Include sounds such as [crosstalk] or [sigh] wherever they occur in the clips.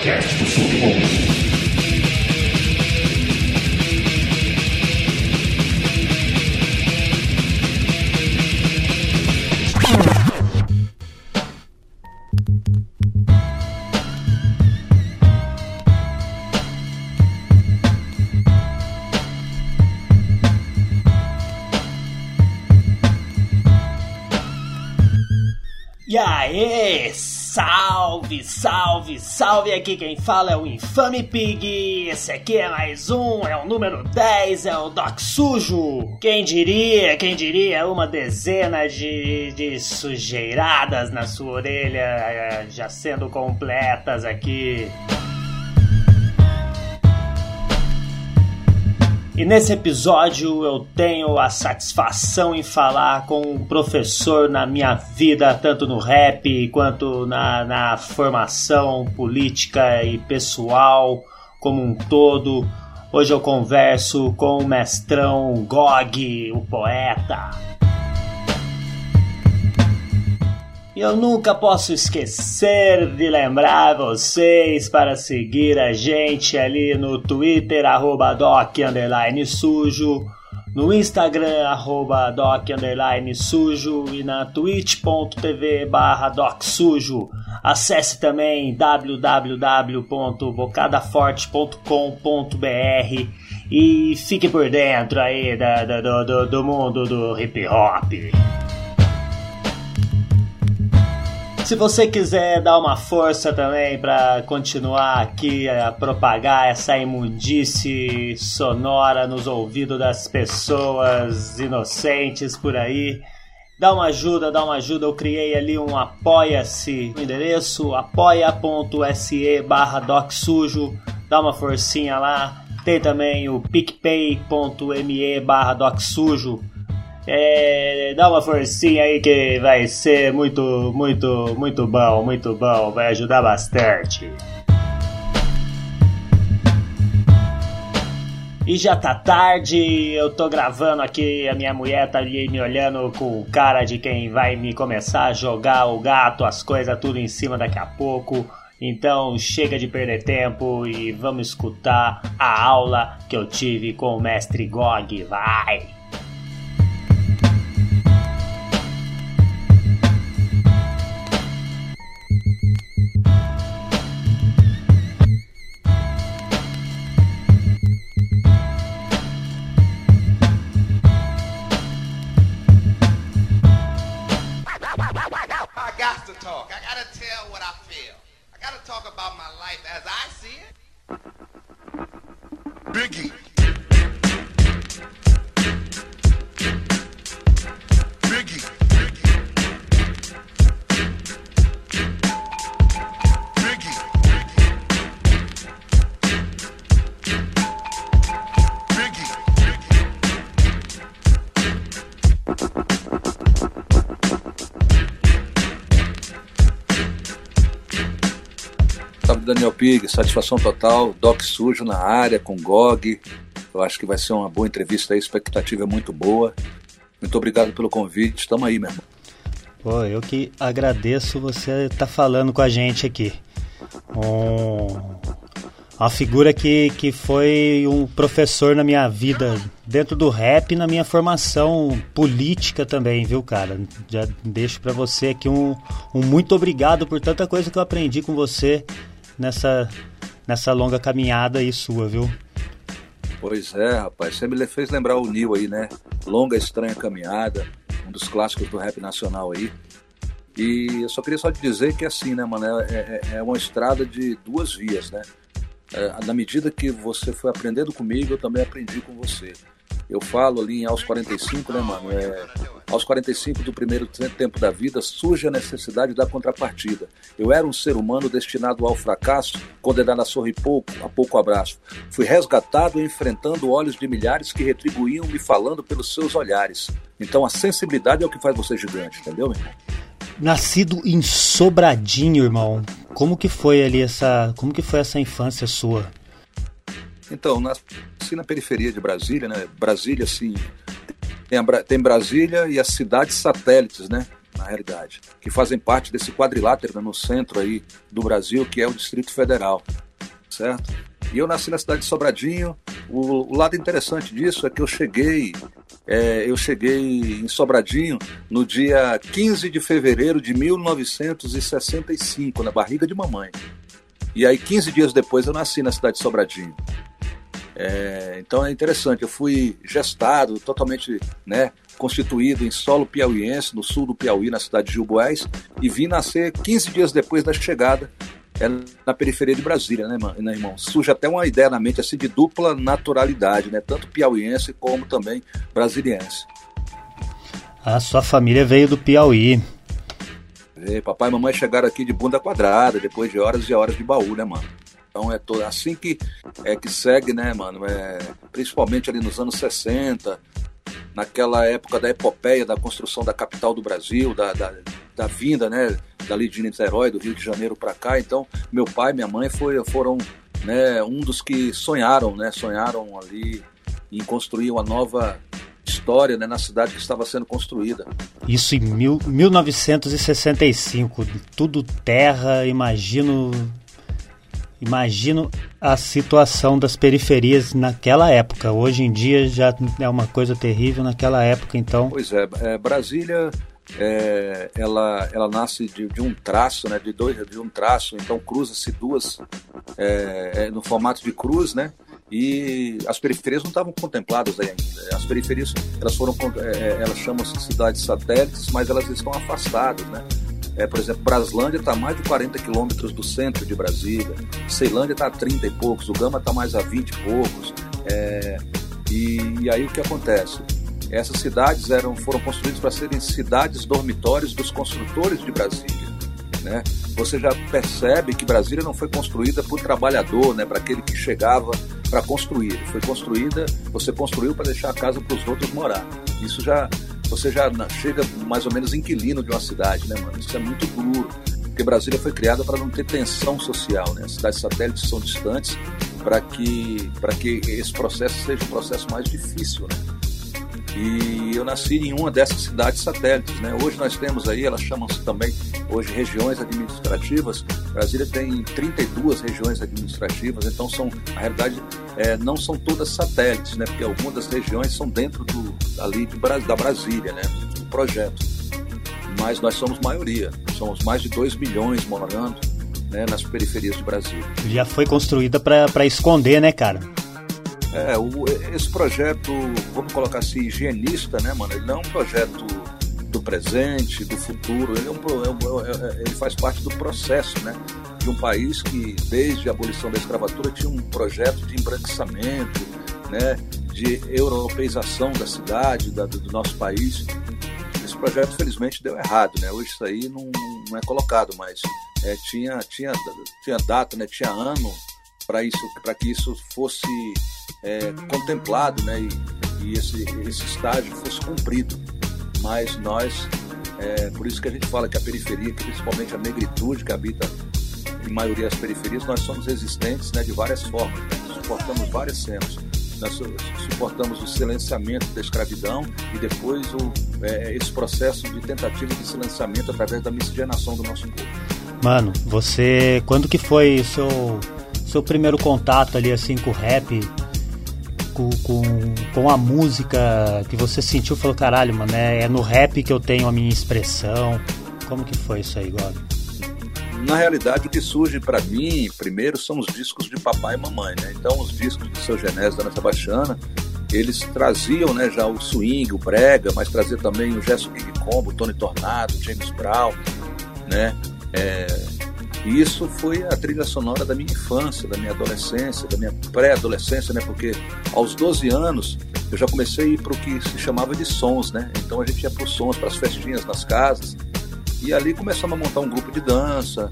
podcast do Submundo. E salve! Aqui quem fala é o Infame Pig. Esse aqui é mais um, é o número 10, é o Doc Sujo. Quem diria, quem diria, uma dezena de, de sujeiradas na sua orelha eh, já sendo completas aqui. E nesse episódio eu tenho a satisfação em falar com um professor na minha vida, tanto no rap quanto na, na formação política e pessoal como um todo. Hoje eu converso com o mestrão Gog, o poeta. Eu nunca posso esquecer de lembrar vocês para seguir a gente ali no Twitter, arroba doc, sujo, no Instagram, arroba doc, sujo e na twitch.tv barra doc sujo. Acesse também www.bocadaforte.com.br e fique por dentro aí da, da, do, do mundo do hip hop. Se você quiser dar uma força também para continuar aqui a propagar essa imundície sonora nos ouvidos das pessoas inocentes por aí, dá uma ajuda, dá uma ajuda. Eu criei ali um apoia-se, endereço apoia.se barra docsujo, dá uma forcinha lá. Tem também o picpay.me barra docsujo é, dá uma forcinha aí que vai ser muito, muito, muito bom, muito bom, vai ajudar bastante. E já tá tarde, eu tô gravando aqui, a minha mulher tá ali me olhando com cara de quem vai me começar a jogar o gato, as coisas tudo em cima daqui a pouco. Então chega de perder tempo e vamos escutar a aula que eu tive com o mestre Gog, vai! Pig, satisfação total, Doc Sujo na área, com GOG. Eu acho que vai ser uma boa entrevista aí, a expectativa é muito boa. Muito obrigado pelo convite, estamos aí, meu irmão. Pô, eu que agradeço você estar tá falando com a gente aqui. Um, uma figura que, que foi um professor na minha vida, dentro do rap e na minha formação política também, viu, cara? Já deixo para você aqui um, um muito obrigado por tanta coisa que eu aprendi com você nessa, nessa longa caminhada aí sua, viu? Pois é, rapaz. Você me fez lembrar o Nil aí, né? Longa Estranha Caminhada, um dos clássicos do rap nacional aí. E eu só queria só te dizer que assim, né, mano, é, é, é uma estrada de duas vias, né? É, na medida que você foi aprendendo comigo, eu também aprendi com você. Eu falo ali aos 45, né, mano? É, aos 45 do primeiro tempo da vida surge a necessidade da contrapartida. Eu era um ser humano destinado ao fracasso, condenado a sorrir pouco, a pouco abraço. Fui resgatado enfrentando olhos de milhares que retribuíam me falando pelos seus olhares. Então a sensibilidade é o que faz você gigante, entendeu, meu irmão? Nascido em Sobradinho, irmão. Como que foi ali essa, como que foi essa infância sua? Então, nasci na periferia de Brasília, né? Brasília, assim, tem, tem Brasília e as cidades satélites, né? na realidade, que fazem parte desse quadrilátero no centro aí do Brasil, que é o Distrito Federal, certo? E eu nasci na cidade de Sobradinho. O, o lado interessante disso é que eu cheguei, é, eu cheguei em Sobradinho no dia 15 de fevereiro de 1965, na barriga de mamãe. E aí, 15 dias depois, eu nasci na cidade de Sobradinho. É, então é interessante, eu fui gestado, totalmente né, constituído em solo piauiense, no sul do Piauí, na cidade de Gilboés, e vim nascer 15 dias depois da chegada é na periferia de Brasília, né, né, irmão? Surge até uma ideia na mente assim de dupla naturalidade, né? Tanto piauiense como também brasiliense. A sua família veio do Piauí. E papai e mamãe chegaram aqui de bunda quadrada, depois de horas e horas de baú, né, mano? Então é todo, assim que é que segue, né, mano? É, principalmente ali nos anos 60, naquela época da epopeia da construção da capital do Brasil, da, da, da vinda, né, dali de Niterói, do Rio de Janeiro para cá. Então, meu pai e minha mãe foi, foram né, um dos que sonharam, né, sonharam ali em construir uma nova história né, na cidade que estava sendo construída. Isso em mil, 1965, tudo terra, imagino Imagino a situação das periferias naquela época. Hoje em dia já é uma coisa terrível naquela época, então. Pois é, é Brasília é, ela, ela nasce de, de, um traço, né, de dois, de um traço, então cruza-se duas é, é, no formato de cruz, né? E as periferias não estavam contempladas ainda. As periferias elas foram, é, é, elas chamam-se cidades satélites, mas elas estão afastadas, né? É, por exemplo, Braslândia está a mais de 40 quilômetros do centro de Brasília, Ceilândia está a 30 e poucos, o Gama está mais a 20 e poucos. É, e, e, aí o que acontece? Essas cidades eram, foram construídas para serem cidades dormitórios dos construtores de Brasília. Né? Você já percebe que Brasília não foi construída por trabalhador, né? para aquele que chegava para construir. Foi construída, você construiu para deixar a casa para os outros morar. Isso já você já chega mais ou menos inquilino de uma cidade, né, mano? Isso é muito duro. Porque Brasília foi criada para não ter tensão social, né? As cidades satélites são distantes para que, que esse processo seja um processo mais difícil, né? E eu nasci em uma dessas cidades satélites. Né? Hoje nós temos aí, elas chamam-se também hoje regiões administrativas. Brasília tem 32 regiões administrativas, então são, na realidade, é, não são todas satélites, né? porque algumas das regiões são dentro do, ali de, da Brasília, né? do projeto. Mas nós somos maioria, somos mais de 2 milhões morando né, nas periferias do Brasil. Já foi construída para esconder, né, cara? É, o, esse projeto, vamos colocar assim, higienista, né, mano? Ele não é um projeto do presente, do futuro, ele, é um, é, é, é, ele faz parte do processo, né? De um país que, desde a abolição da escravatura, tinha um projeto de embranquecimento, né? De europeização da cidade, da, do nosso país. Esse projeto, felizmente, deu errado, né? Hoje isso aí não, não é colocado, mas é, tinha, tinha, tinha data, né? Tinha ano para isso, para que isso fosse é, contemplado, né? E, e, esse, esse estágio fosse cumprido. Mas nós, é, por isso que a gente fala que a periferia, principalmente a negritude que habita em maioria as periferias, nós somos resistentes né, de várias formas, né? suportamos várias cenas. Nós suportamos o silenciamento da escravidão e depois o, é, esse processo de tentativa de silenciamento através da miscigenação do nosso povo. Mano, você. Quando que foi o seu seu primeiro contato ali assim com o rap, com, com, com a música que você sentiu, falou, caralho, mano, é, é no rap que eu tenho a minha expressão. Como que foi isso aí, Gob? Na realidade, o que surge para mim, primeiro, são os discos de papai e mamãe, né? Então, os discos do seu Genésio da Ana Sebastiana, eles traziam né, já o swing, o brega, mas trazia também o Gerson King Combo, o Tony Tornado, James Brown, né? É, e isso foi a trilha sonora da minha infância, da minha adolescência, da minha pré-adolescência, né? Porque aos 12 anos eu já comecei a ir para o que se chamava de sons, né? Então a gente ia para os sons, para as festinhas nas casas. E ali começamos a montar um grupo de dança.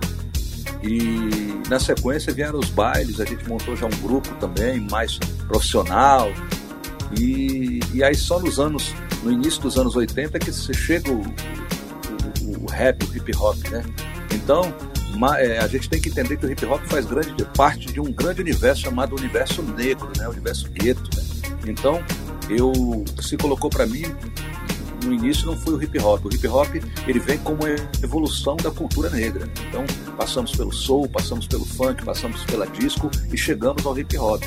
E na sequência vieram os bailes, a gente montou já um grupo também mais profissional. E, e aí só nos anos, no início dos anos 80 que chega o, o, o rap, o hip hop, né? Então, a gente tem que entender que o hip hop faz grande parte de um grande universo chamado universo negro, né? O universo gueto, né? Então, eu se colocou para mim no início não foi o hip hop. O hip hop ele vem como evolução da cultura negra. Então passamos pelo soul, passamos pelo funk, passamos pela disco e chegamos ao hip hop.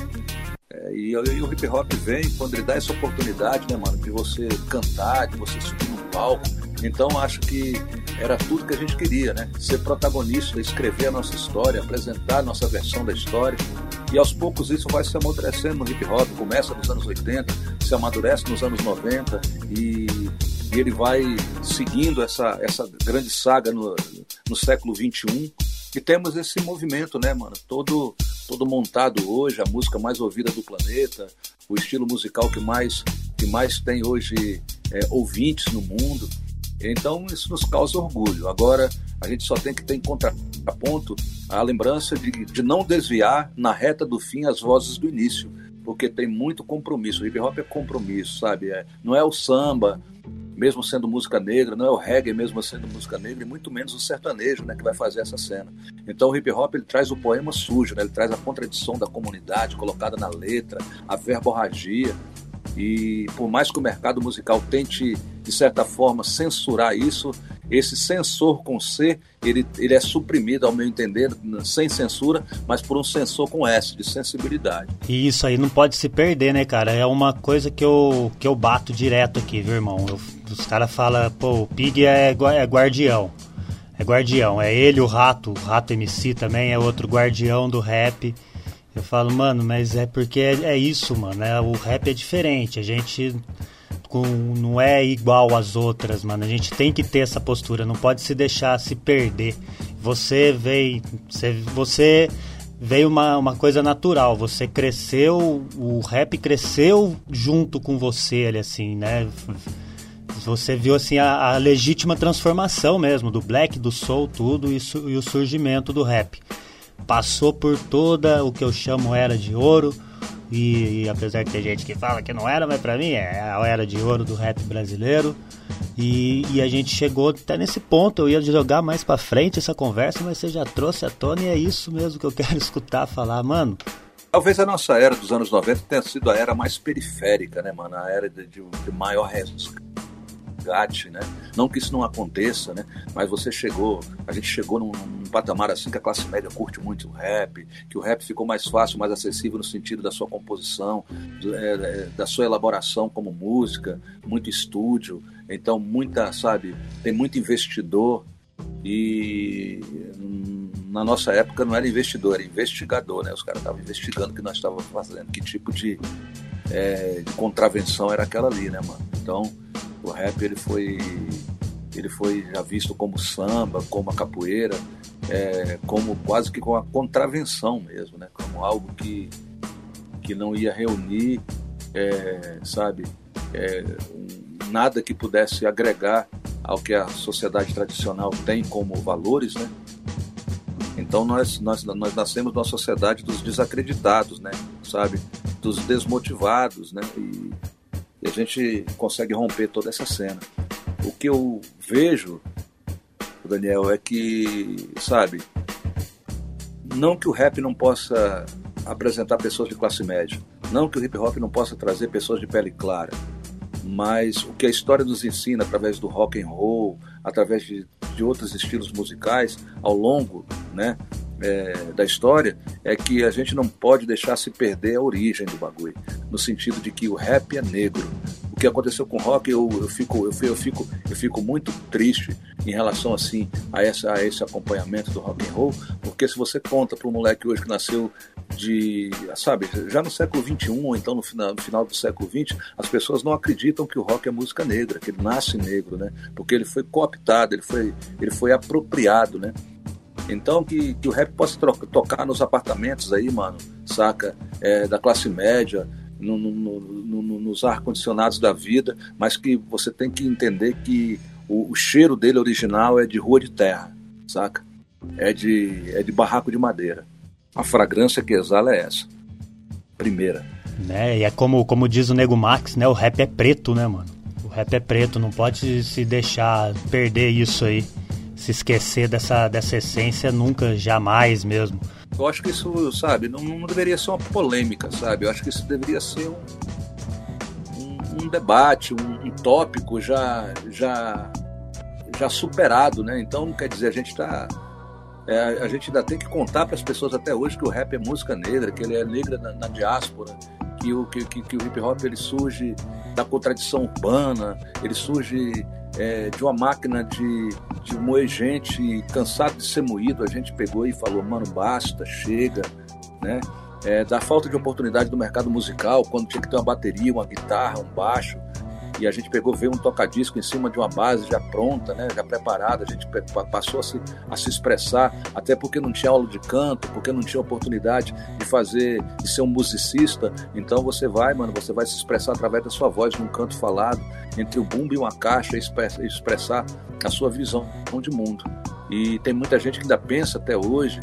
É, e, e, o hip hop vem quando ele dá essa oportunidade, né, mano, de você cantar, de você subir no palco. Então acho que era tudo que a gente queria, né? Ser protagonista, escrever a nossa história, apresentar a nossa versão da história. E aos poucos isso vai se amadurecendo no hip hop, começa nos anos 80, se amadurece nos anos 90 e, e ele vai seguindo essa, essa grande saga no, no século 21 e temos esse movimento, né, mano? Todo, todo montado hoje, a música mais ouvida do planeta, o estilo musical que mais, que mais tem hoje é, ouvintes no mundo. Então isso nos causa orgulho. Agora a gente só tem que ter em contraponto a lembrança de, de não desviar na reta do fim as vozes do início, porque tem muito compromisso. O hip hop é compromisso, sabe? É, não é o samba, mesmo sendo música negra, não é o reggae mesmo sendo música negra, e muito menos o sertanejo, né, que vai fazer essa cena. Então o hip hop ele traz o poema sujo, né? Ele traz a contradição da comunidade colocada na letra, a verborragia. E por mais que o mercado musical tente, de certa forma, censurar isso, esse censor com C, ele, ele é suprimido, ao meu entender, sem censura, mas por um censor com S, de sensibilidade. E isso aí não pode se perder, né, cara? É uma coisa que eu, que eu bato direto aqui, viu, irmão? Eu, os caras falam, pô, o Pig é, é guardião. É guardião. É ele, o Rato, o Rato MC também é outro guardião do rap. Eu falo, mano, mas é porque é, é isso, mano. É, o rap é diferente. A gente com, não é igual às outras, mano. A gente tem que ter essa postura, não pode se deixar se perder. Você veio. Você, você veio uma, uma coisa natural. Você cresceu, o rap cresceu junto com você, ele assim, né? Você viu assim a, a legítima transformação mesmo do black, do soul, tudo isso e o surgimento do rap passou por toda o que eu chamo era de ouro. E, e, apesar de ter gente que fala que não era, mas pra mim é a era de ouro do rap brasileiro. E, e, a gente chegou até nesse ponto. Eu ia jogar mais pra frente essa conversa, mas você já trouxe à tona e é isso mesmo que eu [laughs] quero escutar falar, mano. Talvez a nossa era dos anos 90 tenha sido a era mais periférica, né, mano? A era de, de, de maior resgate, né? Não que isso não aconteça, né? Mas você chegou, a gente chegou num, num, patamar assim que a classe média curte muito o rap, que o rap ficou mais fácil, mais acessível no sentido da sua composição, é, é, da sua elaboração como música, muito estúdio, então muita, sabe, tem muito investidor e na nossa época não era investidor, era investigador, né? Os caras estavam investigando o que nós estávamos fazendo, que tipo de, é, de contravenção era aquela ali, né, mano? Então o rap ele foi, ele foi já visto como samba, como a capoeira, é, como quase que com a contravenção mesmo, né? Como algo que, que não ia reunir, é, sabe, é, nada que pudesse agregar ao que a sociedade tradicional tem como valores, né? Então nós, nós, nós nascemos numa sociedade dos desacreditados, né? Sabe? Dos desmotivados, né? E e a gente consegue romper toda essa cena. O que eu vejo, Daniel, é que, sabe, não que o rap não possa apresentar pessoas de classe média, não que o hip hop não possa trazer pessoas de pele clara, mas o que a história nos ensina através do rock and roll, através de, de outros estilos musicais ao longo, né, é, da história é que a gente não pode deixar se perder a origem do bagulho, no sentido de que o rap é negro. O que aconteceu com o rock, eu, eu, fico, eu, eu, fico, eu fico muito triste em relação assim a, essa, a esse acompanhamento do rock and roll, porque se você conta para um moleque hoje que nasceu de, sabe, já no século 21 ou então no final, no final do século 20, as pessoas não acreditam que o rock é música negra, que ele nasce negro, né? Porque ele foi cooptado, ele foi, ele foi apropriado, né? Então que, que o rap possa tocar nos apartamentos aí, mano, saca? É, da classe média, no, no, no, nos ar-condicionados da vida, mas que você tem que entender que o, o, cheiro dele original é de rua de terra, saca? É de, é de barraco de madeira. A fragrância que exala é essa. Primeira. Né? E é como, como diz o Nego Max, né? O rap é preto, né, mano? O rap é preto, não pode se deixar perder isso aí se esquecer dessa, dessa essência nunca, jamais mesmo. Eu acho que isso, sabe, não, não deveria ser uma polêmica, sabe? Eu acho que isso deveria ser um, um, um debate, um, um, tópico já, já, já superado, né? Então, quer dizer, a gente está é, a gente ainda tem que contar para as pessoas até hoje que o rap é música negra, que ele é negra na, na diáspora, que o, que, que, que, o hip hop ele surge da contradição urbana, ele surge é, de uma máquina de, de moer gente cansado de ser moído. A gente pegou e falou, mano, basta, chega, né? É, da falta de oportunidade do mercado musical, quando tinha que ter uma bateria, uma guitarra, um baixo e a gente pegou, veio um tocadisco em cima de uma base já pronta, né, já preparada, a gente passou a se, a se expressar, até porque não tinha aula de canto, porque não tinha oportunidade de fazer, de ser um musicista, então você vai, mano, você vai se expressar através da sua voz num canto falado, entre o bumbo e uma caixa, e expressar a sua visão de mundo. E tem muita gente que ainda pensa até hoje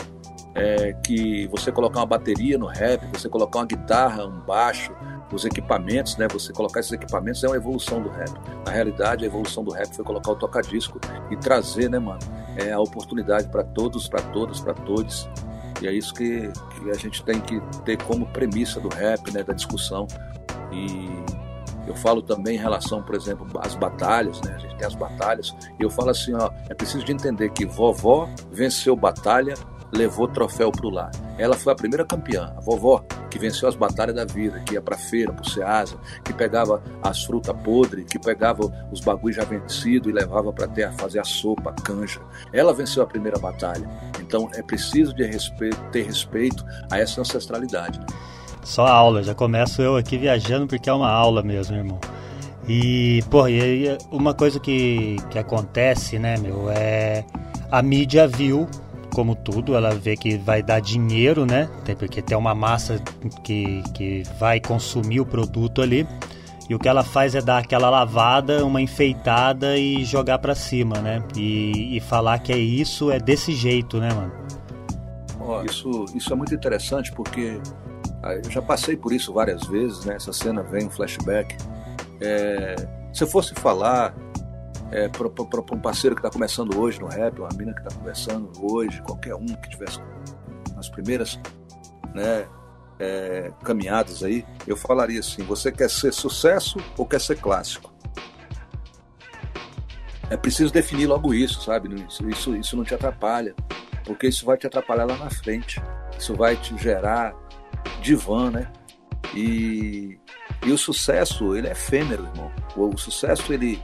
é, que você colocar uma bateria no rap, você colocar uma guitarra, um baixo, os equipamentos, né? Você colocar esses equipamentos é uma evolução do rap. Na realidade, a evolução do rap foi colocar o toca-disco e trazer, né, mano, é, a oportunidade para todos, para todas, para todos. E é isso que, que, a gente tem que ter como premissa do rap, né, da discussão. E eu falo também em relação, por exemplo, às batalhas, né? A gente tem as batalhas. E eu falo assim, ó, é preciso de entender que vovó venceu batalha levou troféu pro lar. Ela foi a primeira campeã, a vovó, que venceu as batalhas da vida, que ia pra feira, pro Ceasa, que pegava as frutas podres, que pegava os bagulhos já vencidos e levava para terra fazer a sopa, a canja. Ela venceu a primeira batalha. Então é preciso de respeito, ter respeito a essa ancestralidade. Só aula, já começo eu aqui viajando porque é uma aula mesmo, irmão. E, e uma coisa que, que acontece, né, meu, é a mídia viu como tudo, ela vê que vai dar dinheiro, né? Porque tem uma massa que, que vai consumir o produto ali. E o que ela faz é dar aquela lavada, uma enfeitada e jogar para cima, né? E, e, falar que é isso, é desse jeito, né, mano? Oh, isso, isso é muito interessante porque ah, eu já passei por isso várias vezes, né? Essa cena vem um flashback. É, se eu fosse falar é, para um parceiro que está começando hoje no rap, uma mina que está começando hoje, qualquer um que tivesse nas primeiras né, é, caminhadas aí, eu falaria assim: você quer ser sucesso ou quer ser clássico? É preciso definir logo isso, sabe? Isso, isso, isso não te atrapalha, porque isso vai te atrapalhar lá na frente. Isso vai te gerar divã, né? E, e o sucesso, ele é efêmero, irmão. O, o sucesso, ele,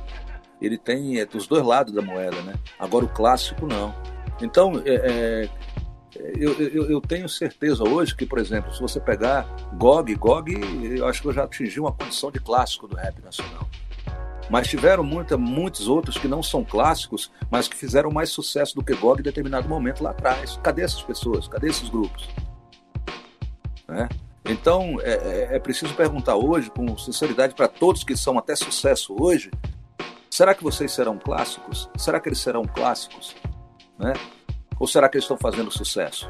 ele tem é, dos dois lados da moeda, né? Agora o clássico não. Então, é, é, eu, eu, eu, tenho certeza hoje que, por exemplo, se você pegar GOG, GOG, eu acho que eu já atingi uma condição de clássico do rap nacional. Mas tiveram muita, muitos outros que não são clássicos, mas que fizeram mais sucesso do que GOG em determinado momento lá atrás. Cadê essas pessoas? Cadê esses grupos? Né? Então, é, é, é preciso perguntar hoje, com sinceridade, para todos que são até sucesso hoje, Será que vocês serão clássicos? Será que eles serão clássicos? Né? Ou será que eles estão fazendo sucesso?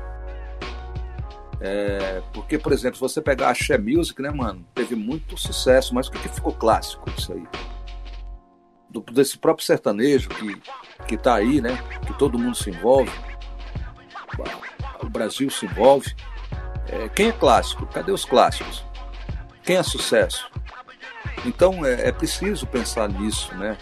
É, porque, por exemplo, se você pegar a She Music, né, mano, teve muito sucesso, mas o que, que ficou clássico disso aí? Do, desse próprio sertanejo que, que tá aí, né, que todo mundo se envolve, o Brasil se envolve. É, quem é clássico? Cadê os clássicos? Quem é sucesso? Então é, é, preciso pensar nisso, né?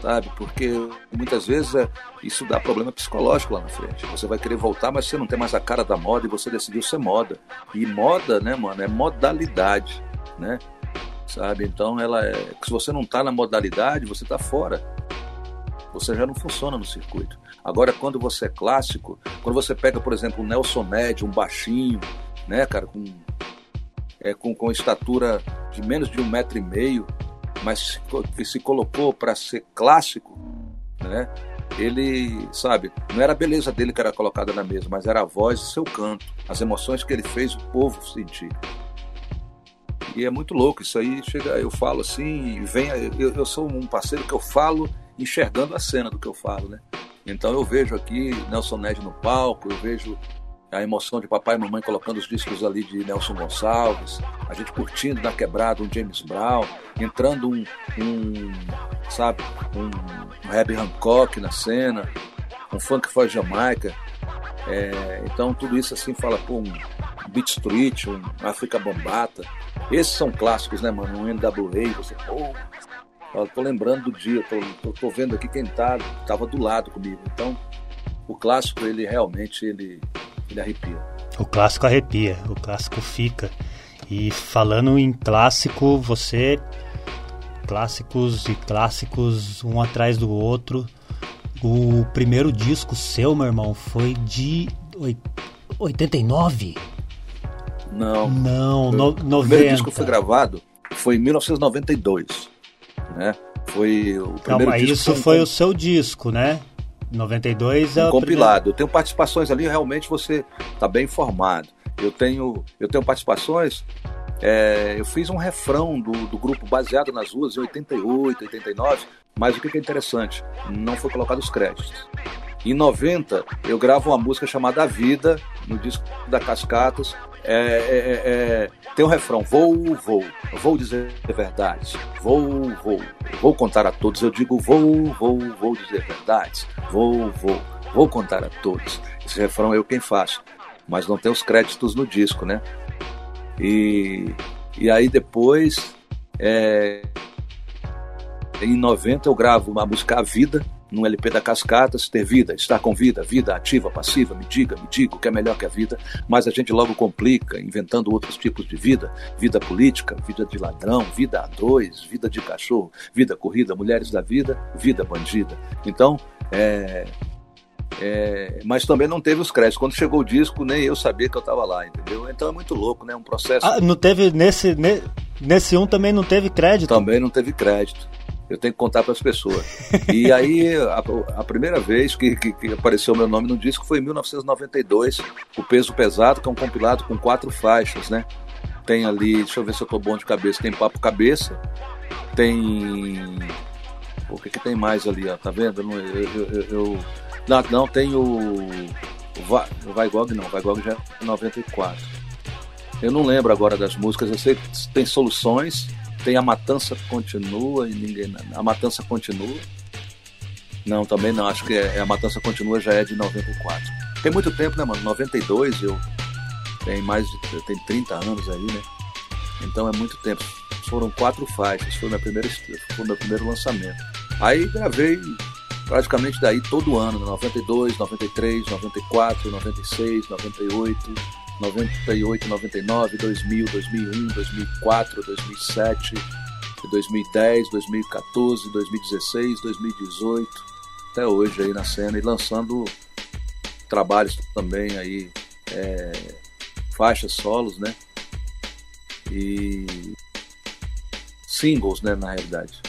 Sabe? Porque muitas vezes é, isso dá problema psicológico lá na frente. Você vai querer voltar, mas você não tem mais a cara da moda e você decidiu ser moda. E moda, né, mano, é modalidade, né? Sabe? Então ela é. Se você não tá na modalidade, você tá fora. Você já não funciona no circuito. Agora, quando você é clássico, quando você pega, por exemplo, um Nelson Ned, um baixinho, né, cara, com é, com, com estatura de menos de um metro e meio, mas que se colocou para ser clássico, né? Ele, sabe, não era a beleza dele que era colocada na mesa, mas era a voz e seu canto, as emoções que ele fez o povo sentir. E é muito louco, isso aí chega, eu falo assim, e vem, eu, eu sou um parceiro que eu falo enxergando a cena do que eu falo, né? Então eu vejo aqui Nelson Ned no palco, eu vejo a emoção de papai e mamãe colocando os discos ali de Nelson Gonçalves, a gente curtindo na quebrada um James Brown, entrando um, um sabe, um, um Herbie Hancock na cena, um funk for Jamaica. É, então tudo isso assim fala, pô, um, Beat Street, um África Bambata. Esses são clássicos, né, mano? Um NWA, você, pô, tô lembrando do dia, tô, tô, tô, vendo aqui quem tá, tava do lado comigo. Então, o clássico, ele realmente, ele, ele arrepia. O clássico arrepia, o clássico fica. E falando em clássico, você clássicos e clássicos um atrás do outro. O primeiro disco seu, meu irmão, foi de 89? Não. Não, no, 90. O primeiro disco foi gravado foi em 1992, né? Foi o primeiro mas disco isso foi o seu disco, né? 92 é um o compilado. primeiro... Eu tenho participações ali, realmente você está bem informado. Eu tenho, eu tenho participações. É, eu fiz um refrão do, do grupo baseado nas ruas em 88, 89, mas o que é interessante, não foi colocado os créditos. Em 90, eu gravo uma música chamada Vida, no disco da Cascatas. É, é, é, é tem um refrão: Vou, vou, vou dizer verdades. Vou, vou, vou contar a todos. Eu digo: Vou, vou, vou dizer verdades. Vou, vou, vou contar a todos. Esse refrão é eu quem faço, mas não tem os créditos no disco, né? E, e aí depois, é, em 90, eu gravo uma música A Vida num LP da Cascatas, ter vida, estar com vida, vida ativa, passiva, me diga, me diga o que é melhor que a vida, mas a gente logo complica, inventando outros tipos de vida, vida política, vida de ladrão, vida a dois, vida de cachorro, vida corrida, mulheres da vida, vida bandida. Então, é, é, mas também não teve os créditos. Quando chegou o disco, nem eu sabia que eu estava lá, entendeu? Então é muito louco, né? Um processo. Ah, não teve nesse, nesse um também não teve crédito? Também não teve crédito eu tenho que contar para as pessoas. E [laughs] aí, a, a primeira vez que, que, que, apareceu meu nome no disco foi em 1992, O Peso Pesado, que é um compilado com quatro faixas, né? Tem ali, deixa eu ver se eu tô bom de cabeça, tem Papo Cabeça, tem. O que, que tem mais ali, ó? Tá vendo? Eu, eu, eu, eu... Não, não, tem o. O Vai Gog não, Vai Gog já é 94. Eu não lembro agora das músicas, eu sei que tem soluções, tem A Matança Continua e ninguém. A Matança Continua. Não, também não. Acho que é, é, A Matança Continua já é de 94. Tem muito tempo, né, mano? 92 eu. Tem mais de. Tem 30 anos aí, né? Então é muito tempo. Foram quatro faixas. Foi, minha primeira, foi meu primeiro lançamento. Aí gravei praticamente daí todo ano, 92, 93, 94, 96, 98. 98, 99, 2000, 2001, 2004, 2007, 2010, 2014, 2016, 2018, até hoje aí na cena e lançando trabalhos também aí, é, faixas solos, né? E singles, né, na realidade.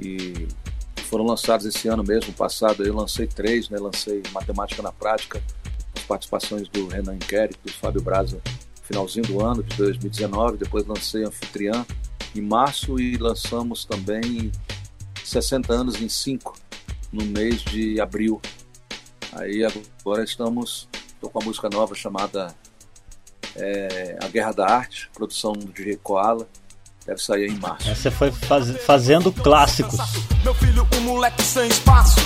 E foram lançados esse ano mesmo, passado eu lancei três, né? Lancei Matemática na Prática, participações do Renan Inquérito, do Fábio Braza, finalzinho do ano de 2019. Depois lancei Anfitriã em março e lançamos também 60 anos em 5 no mês de abril. Aí agora estamos, estou com uma música nova chamada é, A Guerra da Arte, produção de Koala. Deve sair em março. Você foi faz, fazendo clássicos. Meu filho, um moleque sem espaço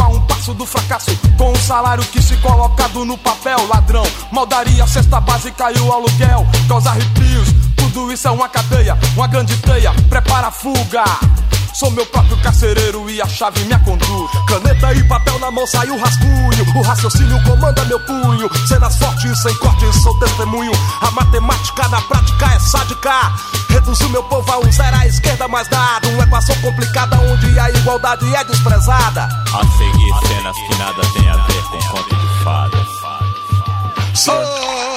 a um passo do fracasso, com um salário que se colocado no papel, ladrão, maldaria, cesta básica e o aluguel, causa arrepios, tudo isso é uma cadeia, uma grande teia, prepara a fuga. Sou meu próprio carcereiro e a chave me conduz. Caneta e papel na mão sai o rascunho. O raciocínio comanda meu punho. Cenas fortes sem cortes, sou testemunho. A matemática na prática é sádica. Reduzo meu povo a um zero à esquerda mais dado. Uma equação complicada onde a igualdade é desprezada. A seguir cenas que nada tem a ver com conto de fadas. Oh!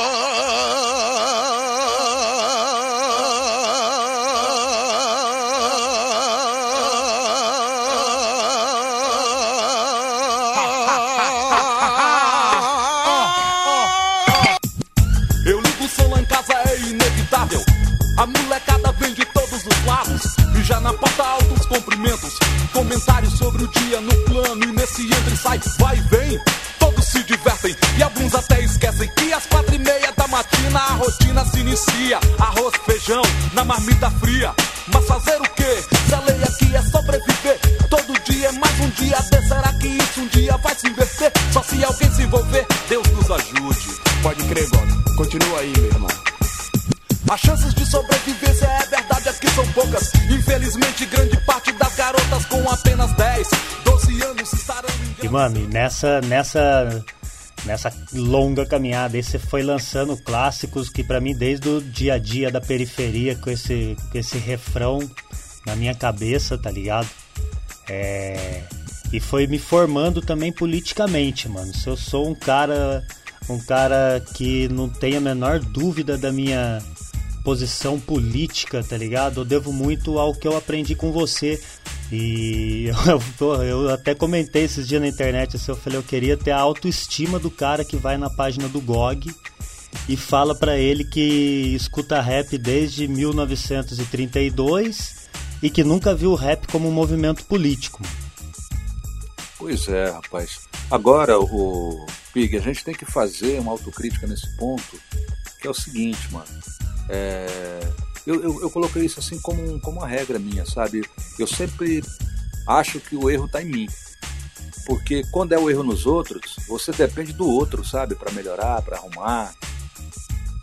Comentários sobre o dia no plano e nesse entre sai, vai e vem. Todos se divertem e alguns até esquecem que às quatro e meia da matina a rotina se inicia. Arroz, feijão na marmita fria. Mas fazer o que? Se a lei aqui é sobreviver, todo dia é mais um dia. De, será que isso um dia vai se inverter? Só se alguém se envolver, Deus nos ajude. Pode crer, God. Continua aí, meu irmão. As chances de sobrevivência é verdade, aqui são poucas. Infelizmente, grande parte apenas 10, 12 anos estarão. E, mano, nessa, nessa, nessa longa caminhada aí, você foi lançando clássicos que, para mim, desde o dia a dia da periferia, com esse, com esse refrão na minha cabeça, tá ligado? É. E foi me formando também politicamente, mano. Se eu sou um cara. Um cara que não tem a menor dúvida da minha posição política, tá ligado? Eu devo muito ao que eu aprendi com você. E [laughs] eu, eu até comentei esses dias na internet, assim, eu falei, eu queria ter a autoestima do cara que vai na página do GOG e fala para ele que escuta rap desde 1932 e que nunca viu o rap como um movimento político. Pois é, rapaz. Agora, o Pig, a gente tem que fazer uma autocrítica nesse ponto, que é o seguinte, mano. É, eu, eu, eu, coloquei isso assim como, como uma regra minha, sabe? Eu sempre acho que o erro está em mim. Porque quando é o erro nos outros, você depende do outro, sabe? Para melhorar, para arrumar.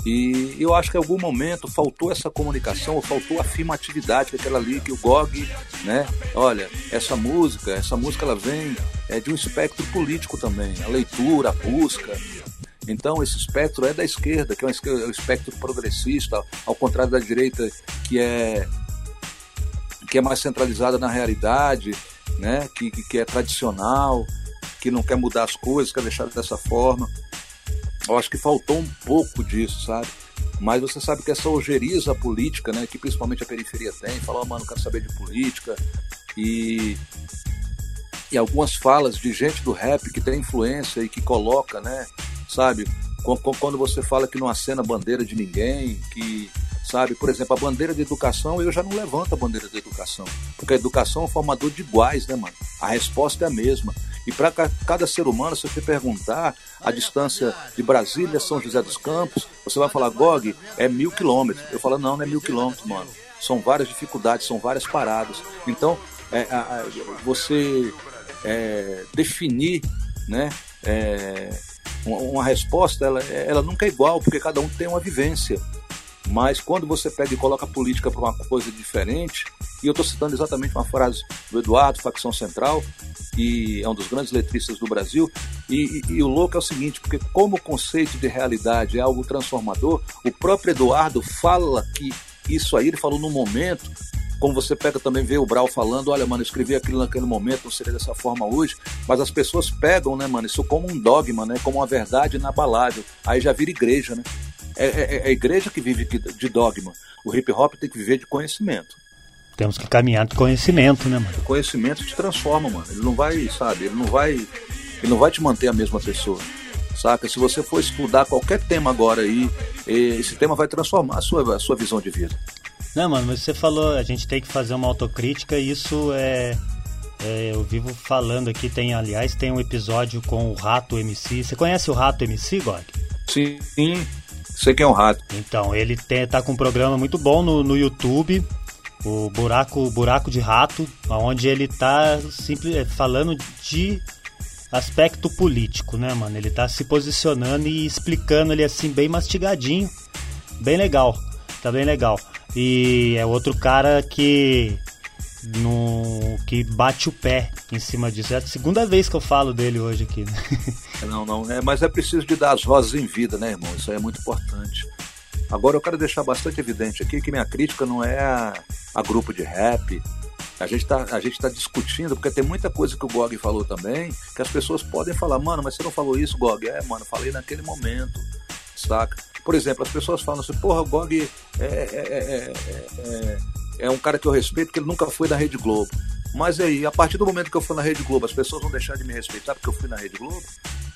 E eu acho que em algum momento faltou essa comunicação, ou faltou afirmatividade, que aquela ali que o GOG, né? Olha, essa música, essa música ela vem é, de um espectro político também, a leitura, a busca, então, esse espectro é da esquerda, que é um espectro progressista, ao contrário da direita, que é, que é mais centralizada na realidade, né? que, que é tradicional, que não quer mudar as coisas, quer deixar dessa forma. Eu acho que faltou um pouco disso, sabe? Mas você sabe que essa ojeriza política, né, que principalmente a periferia tem, fala, oh, mano, quero saber de política, e, e algumas falas de gente do rap que tem influência e que coloca, né, sabe? Quando você fala que não acena bandeira de ninguém, que, sabe, por exemplo, a bandeira de educação, eu já não levanto a bandeira de educação, porque a educação é um formador de iguais, né, mano? A resposta é a mesma. E para cada ser humano, se você perguntar a distância de Brasília São José dos Campos, você vai falar, Gog, é mil quilômetros. Eu falo, não, não é mil quilômetros, mano. São várias dificuldades, são várias paradas. Então, é, a, você é, definir, né? É, uma, resposta, ela, ela nunca é igual, porque cada um tem uma vivência. Mas quando você pega e coloca a política para uma coisa diferente, e eu estou citando exatamente uma frase do Eduardo, facção central, que é um dos grandes letristas do Brasil, e, e, e, o louco é o seguinte, porque como o conceito de realidade é algo transformador, o próprio Eduardo fala que isso aí, ele falou no momento como você pega também, vê o Brau falando, olha, mano, eu escrevi aquilo naquele momento, não seria dessa forma hoje, mas as pessoas pegam, né, mano, isso como um dogma, né, como uma verdade inabalável, aí já vira igreja, né, é, é, é a igreja que vive de dogma, o hip hop tem que viver de conhecimento. Temos que caminhar de conhecimento, né, mano? O conhecimento te transforma, mano, ele não vai, sabe, ele não vai, ele não vai te manter a mesma pessoa saca? Se você for estudar qualquer tema agora aí, esse tema vai transformar a sua, a sua visão de vida. Não, mano, mas você falou, a gente tem que fazer uma autocrítica e isso é, é, Eu vivo falando aqui, tem, aliás, tem um episódio com o Rato MC. Você conhece o Rato MC, Gog? Sim, sei que é um rato. Então, ele tem, tá com um programa muito bom no, no YouTube, o Buraco, Buraco de Rato, onde ele tá simples, é, falando de aspecto político, né, mano? Ele tá se posicionando e explicando ali assim, bem mastigadinho. Bem legal, tá bem legal. E é outro cara que no que bate o pé em cima disso. É a segunda vez que eu falo dele hoje aqui. Né? [laughs] Não, não, é, mas é preciso de dar as vozes em vida, né, irmão? Isso aí é muito importante. Agora eu quero deixar bastante evidente aqui que minha crítica não é a, a grupo de rap. A gente, tá, gente tá discutindo, porque tem muita coisa que o Gog falou também, que as pessoas podem falar, mano, mas você não falou isso, Gog? É, mano, falei naquele momento, saca? Por exemplo, as pessoas falam assim, porra, o Gog é, é, é, é, um cara que eu respeito porque ele nunca foi na Rede Globo. Mas aí, a partir do momento que eu fui na Rede Globo, as pessoas vão deixar de me respeitar porque eu fui na Rede Globo?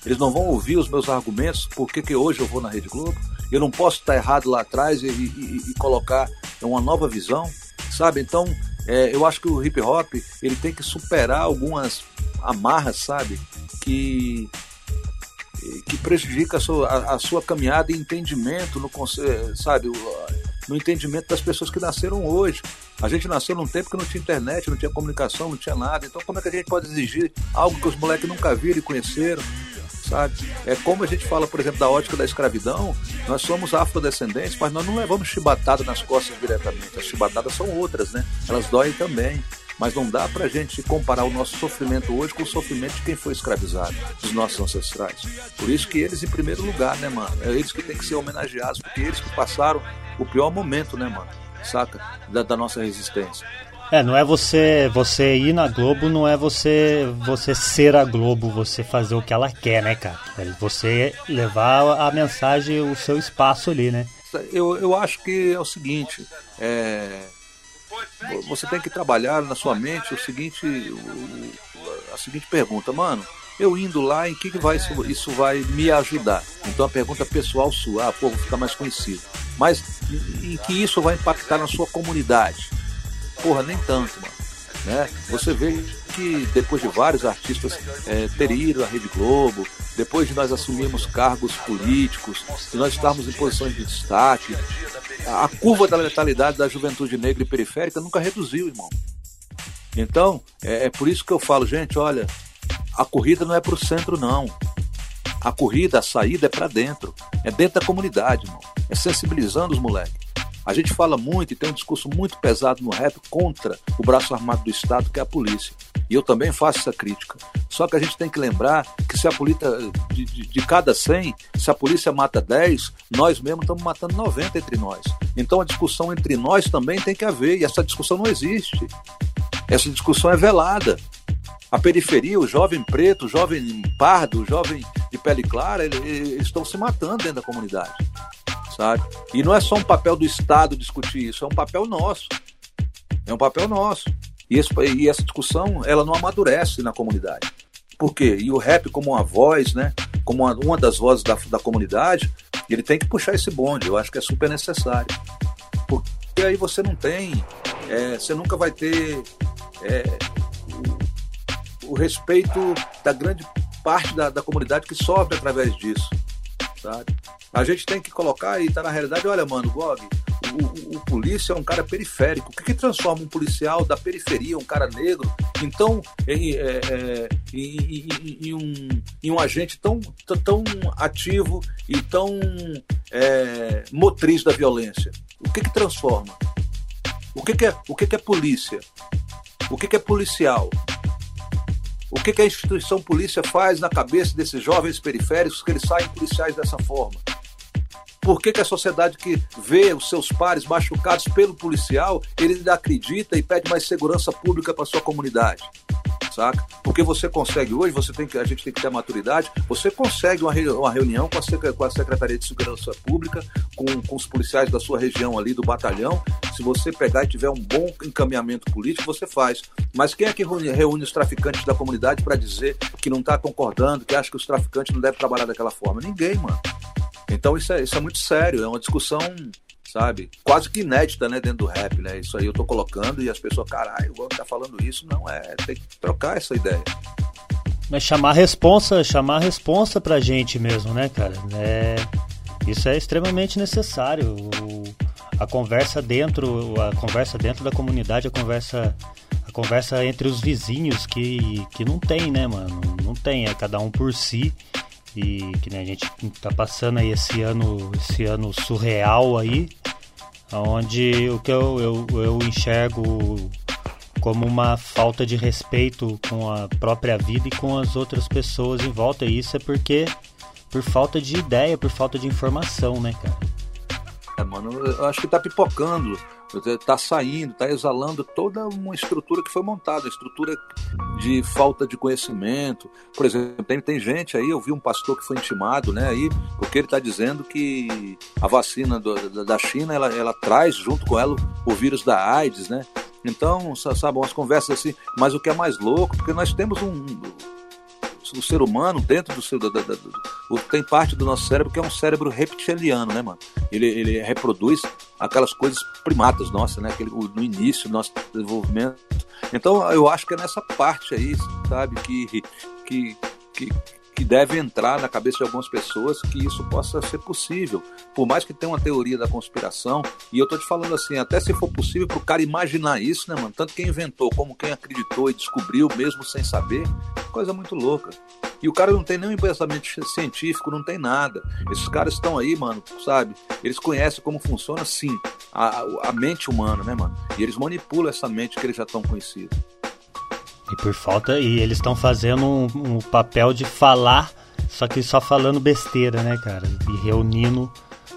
Eles não vão ouvir os meus argumentos por que, que hoje eu vou na Rede Globo? Eu não posso estar errado lá atrás e, e, e colocar uma nova visão, sabe? Então, é, eu acho que o hip hop ele tem que superar algumas amarras, sabe? Que que prejudica a sua, a, a sua caminhada e entendimento no sabe no entendimento das pessoas que nasceram hoje. A gente nasceu num tempo que não tinha internet, não tinha comunicação, não tinha nada. Então como é que a gente pode exigir algo que os moleques nunca viram e conheceram? sabe? É como a gente fala, por exemplo, da ótica da escravidão, nós somos afrodescendentes, mas nós não levamos chibatada nas costas diretamente. As chibatadas são outras, né? Elas doem também. Mas não dá para a gente comparar o nosso sofrimento hoje com o sofrimento de quem foi escravizado, dos nossos ancestrais. Por isso que eles, em primeiro lugar, né, mano? É eles que têm que ser homenageados, porque eles que passaram o pior momento, né, mano? Saca? Da, da nossa resistência. É, não é você você ir na Globo, não é você você ser a Globo, você fazer o que ela quer, né, cara? É você levar a mensagem, o seu espaço ali, né? Eu, eu acho que é o seguinte, é, você tem que trabalhar na sua mente o seguinte, a seguinte pergunta, mano, eu indo lá, em que, que vai isso, isso vai me ajudar? Então a pergunta pessoal sua, ah, pô, vou ficar mais conhecido. Mas em que isso vai impactar na sua comunidade? Porra, nem tanto, mano. Né? Você vê que depois de vários artistas é, terem ido à Rede Globo, depois de nós assumirmos cargos políticos, de nós estarmos em posições de destaque, a curva da letalidade da juventude negra e periférica nunca reduziu, irmão. Então, é, é por isso que eu falo, gente, olha, a corrida não é para o centro, não. A corrida, a saída é para dentro. É dentro da comunidade, irmão. É sensibilizando os moleques. A gente fala muito e tem um discurso muito pesado no rap contra o braço armado do Estado, que é a polícia. E eu também faço essa crítica. Só que a gente tem que lembrar que se a polícia, de, de, de cada 100, se a polícia mata 10, nós mesmos estamos matando 90 entre nós. Então a discussão entre nós também tem que haver, e essa discussão não existe. Essa discussão é velada. A periferia, o jovem preto, o jovem pardo, o jovem de pele clara, eles, eles estão se matando dentro da comunidade sabe? E não é só um papel do Estado discutir isso, é um papel nosso. É um papel nosso. E, esse, e essa discussão, ela não amadurece na comunidade. Por quê? E o rap como uma voz, né? Como uma, uma das vozes da, da comunidade, ele tem que puxar esse bonde. Eu acho que é super necessário. Porque aí você não tem, é, você nunca vai ter é, o, o, respeito da grande parte da, da comunidade que sofre através disso, sabe? A gente tem que colocar e tá na realidade, olha, mano, Gog, o, o, o, polícia é um cara periférico. O que, que, transforma um policial da periferia, um cara negro, então em, é, é, em, em, em um, um agente tão, tão ativo e tão é, motriz da violência? O que, que transforma? O que, que, é, o que, que é polícia? O que, que é policial? O que, que a instituição polícia faz na cabeça desses jovens periféricos que eles saem policiais dessa forma? Por que, que a sociedade que vê os seus pares machucados pelo policial, ele acredita e pede mais segurança pública para sua comunidade? Saca? Porque você consegue hoje, você tem que, a gente tem que ter maturidade, você consegue uma, uma reunião com a, com a Secretaria de Segurança Pública, com, com os policiais da sua região ali, do batalhão. Se você pegar e tiver um bom encaminhamento político, você faz. Mas quem é que reúne os traficantes da comunidade para dizer que não está concordando, que acha que os traficantes não devem trabalhar daquela forma? Ninguém, mano. Então isso é, isso é muito sério, é uma discussão, sabe, quase que inédita, né, dentro do rap, né? Isso aí eu tô colocando e as pessoas, caralho, o tá falando isso. Não, é, tem que trocar essa ideia. Mas chamar a responsa, chamar a responsa pra gente mesmo, né, cara? É, isso é extremamente necessário. O, a conversa dentro, a conversa dentro da comunidade, a conversa a conversa entre os vizinhos que, que não tem, né, mano? Não tem, é cada um por si. E que a gente tá passando aí esse ano, esse ano surreal aí, onde o que eu, eu, eu enxergo como uma falta de respeito com a própria vida e com as outras pessoas em volta. E isso é porque por falta de ideia, por falta de informação, né, cara? É, mano, eu acho que tá pipocando está saindo, está exalando toda uma estrutura que foi montada, estrutura de falta de conhecimento. Por exemplo, tem, tem gente aí, eu vi um pastor que foi intimado, né, aí, porque ele está dizendo que a vacina do, da China, ela, ela traz junto com ela o vírus da AIDS, né? Então, sabe, umas conversas assim, mas o que é mais louco, porque nós temos um, o ser humano, dentro do seu. Da, da, da, tem parte do nosso cérebro que é um cérebro reptiliano, né, mano? Ele, ele reproduz aquelas coisas primatas nossas, né? Aquele, no início do nosso desenvolvimento. Então, eu acho que é nessa parte aí, sabe, que, que, que que deve entrar na cabeça de algumas pessoas que isso possa ser possível. Por mais que tenha uma teoria da conspiração, e eu tô te falando assim, até se for possível para o cara imaginar isso, né, mano? Tanto quem inventou como quem acreditou e descobriu mesmo sem saber, coisa muito louca. E o cara não tem nenhum embasamento científico, não tem nada. Esses caras estão aí, mano, sabe? Eles conhecem como funciona, sim, a, a mente humana, né, mano? E eles manipulam essa mente que eles já estão conhecidos. E por falta, e eles estão fazendo um, um, papel de falar, só que só falando besteira, né, cara? E reunindo,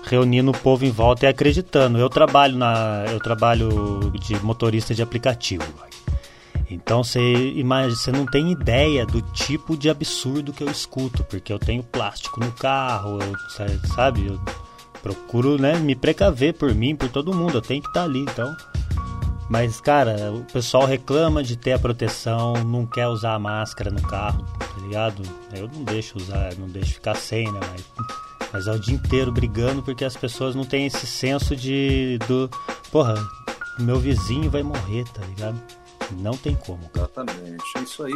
reunindo o povo em volta e acreditando. Eu trabalho na, eu trabalho de motorista de aplicativo. Então você imagina, você não tem ideia do tipo de absurdo que eu escuto, porque eu tenho plástico no carro, eu, sabe? Eu procuro, né, me precaver por mim, por todo mundo. Eu tenho que estar tá ali, então mas, cara, o pessoal reclama de ter a proteção, não quer usar a máscara no carro, tá ligado? Eu não deixo usar, não deixo ficar sem, né? Mas, mas é o dia inteiro brigando porque as pessoas não têm esse senso de. do. Porra, meu vizinho vai morrer, tá ligado? Não tem como. Exatamente. Isso aí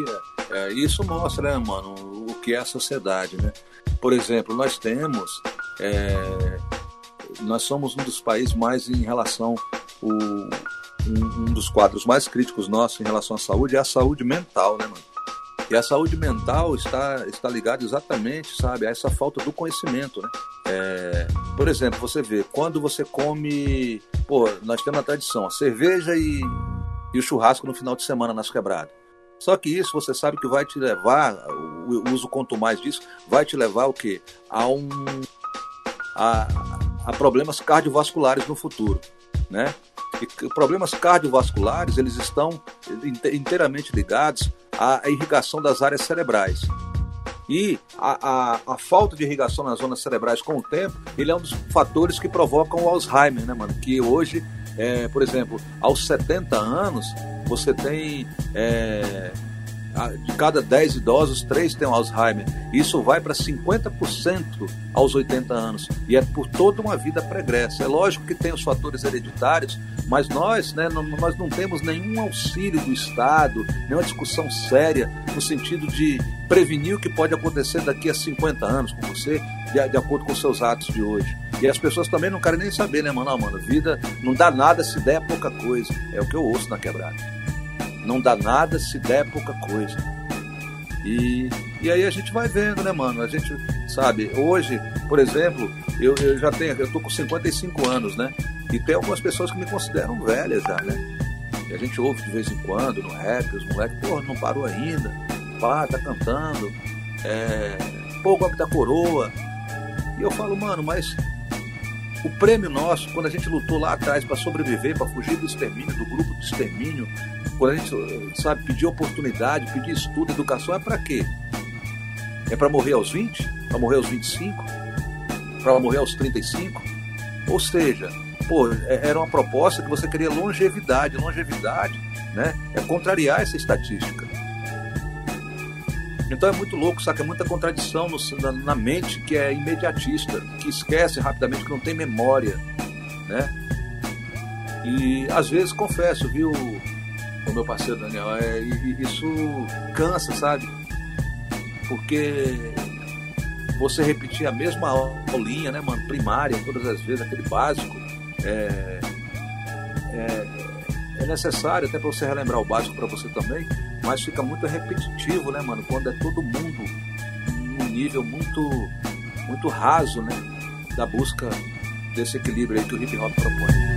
é, é, Isso mostra, né, mano, o que é a sociedade, né? Por exemplo, nós temos. É, nós somos um dos países mais em relação. O, um, um dos quadros mais críticos nossos em relação à saúde é a saúde mental, né, mano? E a saúde mental está, está ligada exatamente, sabe, a essa falta do conhecimento, né? É, por exemplo, você vê, quando você come. Pô, nós temos a tradição, a cerveja e, e o churrasco no final de semana nas quebradas. Só que isso você sabe que vai te levar, o uso quanto mais disso, vai te levar o quê? A um. a, a problemas cardiovasculares no futuro, né? Problemas cardiovasculares, eles estão inteiramente ligados à irrigação das áreas cerebrais. E a, a, a, falta de irrigação nas zonas cerebrais com o tempo, ele é um dos fatores que provocam o Alzheimer, né, mano? Que hoje, é, por exemplo, aos 70 anos, você tem é, de cada 10 idosos, 3 têm Alzheimer. Isso vai para 50% aos 80 anos. E é por toda uma vida pregressa. É lógico que tem os fatores hereditários, mas nós, né, não, nós não temos nenhum auxílio do Estado, nenhuma discussão séria no sentido de prevenir o que pode acontecer daqui a 50 anos com você, de, de acordo com seus atos de hoje. E as pessoas também não querem nem saber, né, mano? Não, mano, vida não dá nada se der pouca coisa. É o que eu ouço na quebrada não dá nada se der pouca coisa. E, e aí a gente vai vendo, né, mano? A gente, sabe, hoje, por exemplo, eu, eu já tenho, eu tô com 55 anos, né? E tem algumas pessoas que me consideram velhas já, né? E a gente ouve de vez em quando no rap, os moleques, pô, não parou ainda, pá, tá cantando, é, pô, golpe da coroa. E eu falo, mano, mas o prêmio nosso, quando a gente lutou lá atrás para sobreviver, para fugir do extermínio, do grupo de extermínio, quando a gente, sabe, pedir oportunidade, pedir estudo, educação, é para quê? É para morrer aos 20? Para morrer aos 25? Para morrer aos 35? Ou seja, pô, é, era uma proposta que você queria longevidade. Longevidade né, é contrariar essa estatística. Então é muito louco, saca? É muita contradição no, na, na, mente que é imediatista, que esquece rapidamente, que não tem memória, né? E às vezes confesso, viu, o meu parceiro Daniel, é, isso cansa, sabe? Porque você repetir a mesma aulinha, né, mano, primária, todas as vezes, aquele básico, é, é, é necessário até para você relembrar o básico para você também, mas fica muito repetitivo, né, mano, quando é todo mundo num nível muito, muito raso, né, da busca desse equilíbrio aí que o hip hop propõe.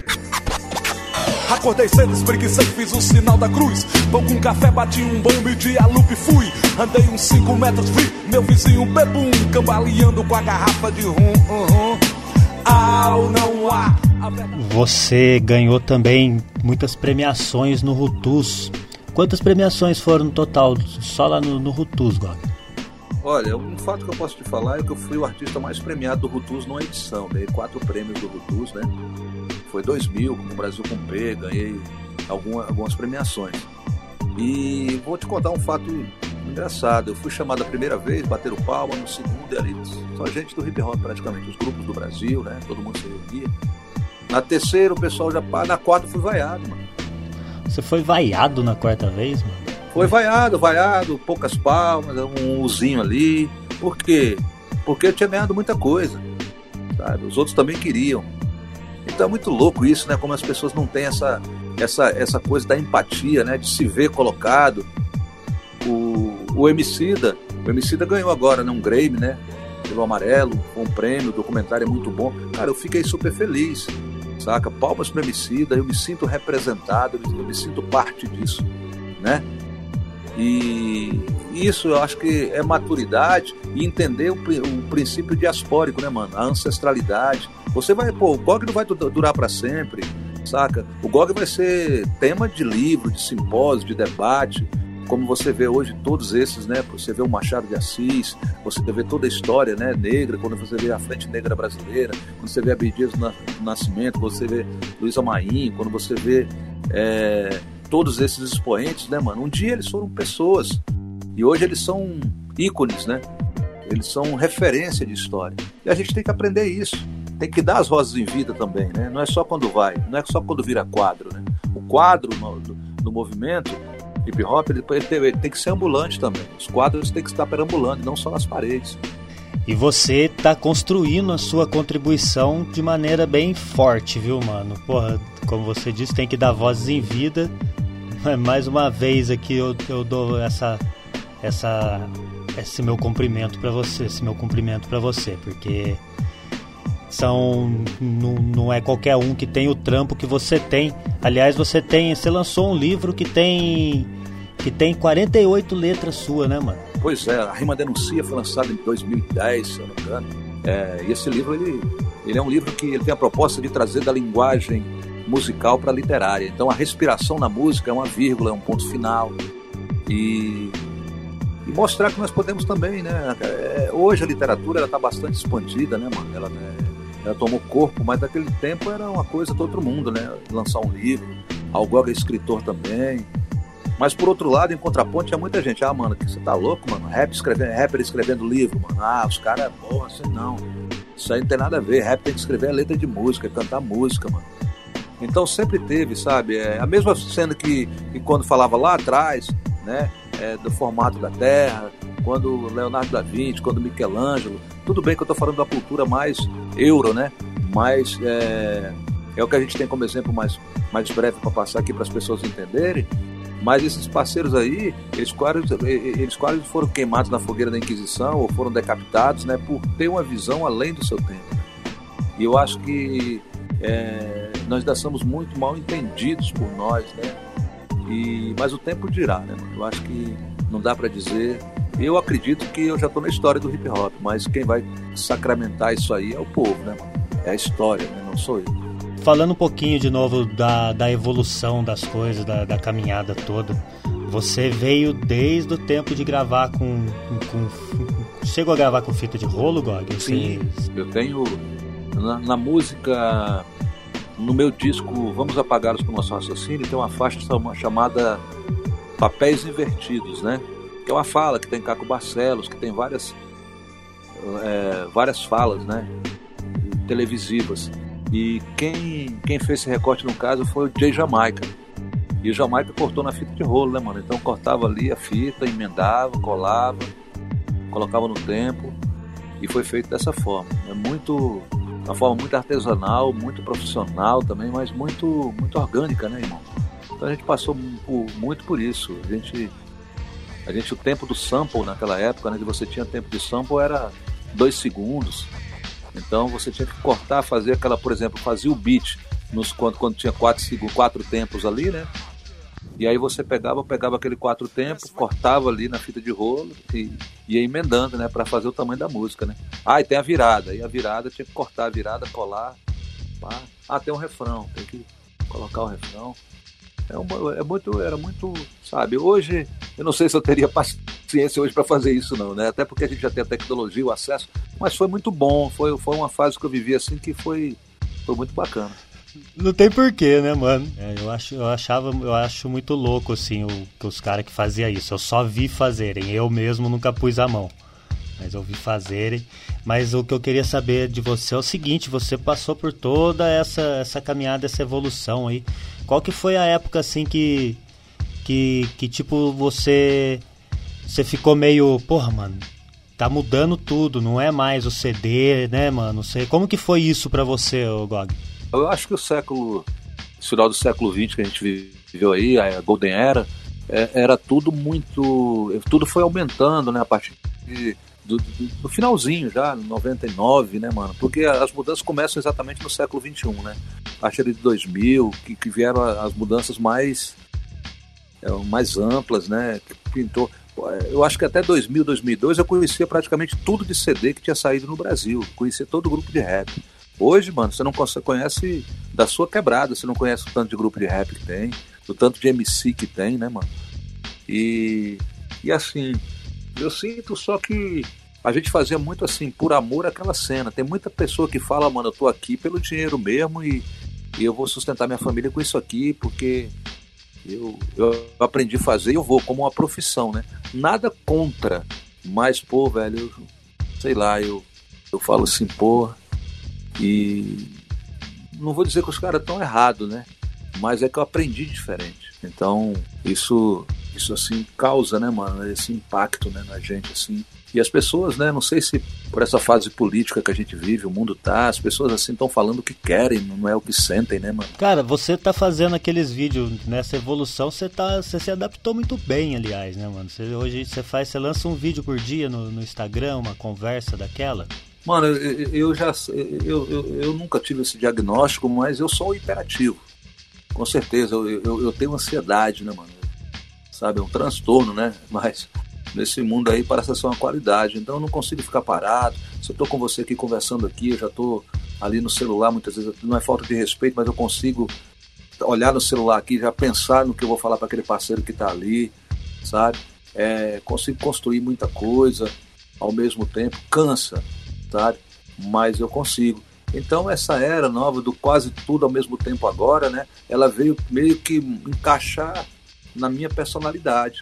Acordei cedo, espreguicei, fiz o sinal da cruz. Pão com café, bati um bombe de alupe fui. Andei uns 5 metros, vi meu vizinho bebum, cambaleando com a garrafa de rum. Uhum. Ao não há. Você ganhou também muitas premiações no Rutus. Quantas premiações foram no total, só lá no, no Rutus, Gog? Olha, um fato que eu posso te falar é que eu fui o artista mais premiado do Rutus numa edição. Dei quatro prêmios do Rutus, né? Foi 2000, com o Brasil com P, ganhei alguma, algumas premiações. E vou te contar um fato engraçado. Eu fui chamado a primeira vez, bater o palma, no segundo, e ali, só gente do hip hop praticamente, os grupos do Brasil, né? Todo mundo se reunia. Na terceira, o pessoal já. Na quarta, fui vaiado, mano. Você foi vaiado na quarta vez, mano? Foi vaiado, vaiado, poucas palmas, um uzinho ali. Por quê? Porque eu tinha ganhado muita coisa. Sabe? Os outros também queriam. Então é muito louco isso, né? Como as pessoas não têm essa, essa, essa coisa da empatia, né? De se ver colocado. O, o Emicida, o Emicida ganhou agora, né? Um Grammy, né? Pelo Amarelo, um prêmio, o documentário é muito bom. Cara, eu fiquei super feliz, saca? Palmas para Emicida, eu me sinto representado, eu me sinto parte disso, né? E isso eu acho que é maturidade e entender o, o princípio diaspórico, né, mano? A ancestralidade. Você vai, pô, o GOG não vai durar para sempre, saca? O GOG vai ser tema de livro, de simpósio, de debate, como você vê hoje todos esses, né? Você vê o Machado de Assis, você vê toda a história, né, negra, quando você vê a Frente Negra Brasileira, quando você vê a Abdias do Nascimento, quando você vê Luiz Amaim, quando você vê é, todos esses expoentes, né, mano? Um dia eles foram pessoas e hoje eles são ícones, né? Eles são referência de história. E a gente tem que aprender isso. Tem que dar as rosas em vida também, né? Não é só quando vai, não é só quando vira quadro, né? O quadro no, do, do movimento hip hop ele, ele, ele, tem que ser ambulante também. Os quadros têm que estar perambulando, não só nas paredes. E você tá construindo a sua contribuição de maneira bem forte, viu, mano? Porra, como você disse, tem que dar vozes em vida mais uma vez aqui eu, eu dou essa, essa, esse meu cumprimento para você, esse meu cumprimento para você, porque são não, não é qualquer um que tem o trampo que você tem. Aliás, você tem, você lançou um livro que tem que tem 48 letras sua, né, mano? Pois é, a Rima Denuncia foi lançada em 2010, se eu não me engano. É, e esse livro ele, ele é um livro que ele tem a proposta de trazer da linguagem musical para literária. Então a respiração na música é uma vírgula, é um ponto final. E, e mostrar que nós podemos também, né? É, hoje a literatura está bastante expandida, né, mano? Ela, né, ela tomou corpo, mas naquele tempo era uma coisa do outro mundo, né? Lançar um livro. Algog é escritor também. Mas por outro lado, em contraponto, tinha muita gente. Ah, mano, você tá louco, mano? Rap escrevendo, rapper escrevendo livro, mano. Ah, os caras, porra, assim não. Isso aí não tem nada a ver. Rap tem que escrever a letra de música, cantar música, mano. Então sempre teve, sabe? É, a mesma cena que, que quando falava lá atrás, né? É, do formato da Terra, quando Leonardo da Vinci, quando Michelangelo. Tudo bem que eu estou falando da cultura mais euro, né? Mas é, é o que a gente tem como exemplo mais, mais breve para passar aqui para as pessoas entenderem. Mas esses parceiros aí, eles quase, eles quase foram queimados na fogueira da Inquisição ou foram decapitados, né? Por ter uma visão além do seu tempo. E eu acho que é, nós ainda somos muito mal entendidos por nós, né? E, mas o tempo dirá, né? Eu acho que não dá para dizer. Eu acredito que eu já estou na história do hip hop, mas quem vai sacramentar isso aí é o povo, né? É a história, né? Não sou eu. Falando um pouquinho de novo da, da evolução das coisas, da, da caminhada toda, você veio desde o tempo de gravar com, com, chegou a gravar com fita de rolo, Gog? Sim, eu tenho na, na, música no meu disco Vamos Apagá-los com o Nosso Raciocínio tem uma faixa chamada Papéis Invertidos, né? Que é uma fala que tem Caco Barcelos, que tem várias, é, várias falas, né? Televisivas. E quem, quem fez esse recorte no caso foi o Jay Jamaica. E o Jamaica cortou na fita de rolo, né, mano? Então cortava ali a fita, emendava, colava, colocava no tempo e foi feito dessa forma. É muito uma forma muito artesanal, muito profissional também, mas muito, muito orgânica, né, irmão? Então a gente passou por, muito por isso. A gente, a gente, o tempo do sample naquela época, né, que você tinha tempo de sample era dois segundos. Então você tinha que cortar, fazer aquela, por exemplo, fazia o beat nos, quando, quando tinha quatro, quatro tempos ali, né? E aí você pegava, pegava aquele quatro tempos, cortava ali na fita de rolo e ia emendando, né, para fazer o tamanho da música, né? Ah, e tem a virada. E a virada tinha que cortar a virada, colar. Pá. Ah, tem um refrão, tem que colocar o refrão. É, uma, é muito, era muito, sabe? Hoje eu não sei se eu teria paciência hoje para fazer isso não, né? Até porque a gente já tem a tecnologia, o acesso, mas foi muito bom. Foi, foi uma fase que eu vivi assim que foi, foi muito bacana. Não tem porquê, né, mano? É, eu, acho, eu achava, eu acho muito louco, assim, o, os caras que faziam isso. Eu só vi fazerem, eu mesmo nunca pus a mão. Mas eu vi fazerem. Mas o que eu queria saber de você é o seguinte, você passou por toda essa, essa caminhada, essa evolução aí. Qual que foi a época, assim, que, que, que tipo, você, você ficou meio, porra, mano, tá mudando tudo, não é mais o CD, né, mano? Sei. Como que foi isso para você, Gog? Eu acho que o século, final do século XX que a gente viveu aí, a Golden Era, é, era tudo muito, tudo foi aumentando, né, a partir de, do, do, finalzinho já, 99, né, mano? Porque as mudanças começam exatamente no século 21, né? A partir de 2000, que, que vieram as mudanças mais é, mais amplas, né? Que pintou. Eu acho que até 2000, 2002 eu conhecia praticamente tudo de CD que tinha saído no Brasil. Conhecia todo o grupo de rap. Hoje, mano, você não conhece da sua quebrada, você não conhece o tanto de grupo de rap que tem, o tanto de MC que tem, né, mano? E, e assim, eu sinto só que a gente fazia muito assim, por amor àquela cena. Tem muita pessoa que fala, mano, eu tô aqui pelo dinheiro mesmo e, e eu vou sustentar minha família com isso aqui, porque eu, eu aprendi a fazer e eu vou como uma profissão, né? Nada contra, mas, pô, velho, eu, sei lá, eu, eu falo assim, pô, e não vou dizer que os caras estão errados, né? Mas é que eu aprendi diferente. Então, isso, isso assim, causa, né, mano, esse impacto né, na gente, assim. E as pessoas, né, não sei se por essa fase política que a gente vive, o mundo tá, as pessoas assim estão falando o que querem, não é o que sentem, né, mano? Cara, você tá fazendo aqueles vídeos nessa evolução, você tá, você se adaptou muito bem, aliás, né, mano? Você, hoje você faz, você lança um vídeo por dia no, no Instagram, uma conversa daquela. Mano, eu, eu já eu, eu, eu, nunca tive esse diagnóstico, mas eu sou hiperativo. Com certeza, eu, eu, eu tenho ansiedade, né, mano? Sabe, é um transtorno, né? [laughs] Mas nesse mundo aí parece ser uma qualidade. Então eu não consigo ficar parado. Se eu tô com você aqui conversando aqui, eu já tô ali no celular, muitas vezes não é falta de respeito, mas eu consigo olhar no celular aqui, já pensar no que eu vou falar para aquele parceiro que tá ali, sabe? É, consigo construir muita coisa ao mesmo tempo, cansa, sabe? Mas eu consigo. Então essa era nova do quase tudo ao mesmo tempo agora, né? Ela veio meio que encaixar na minha personalidade.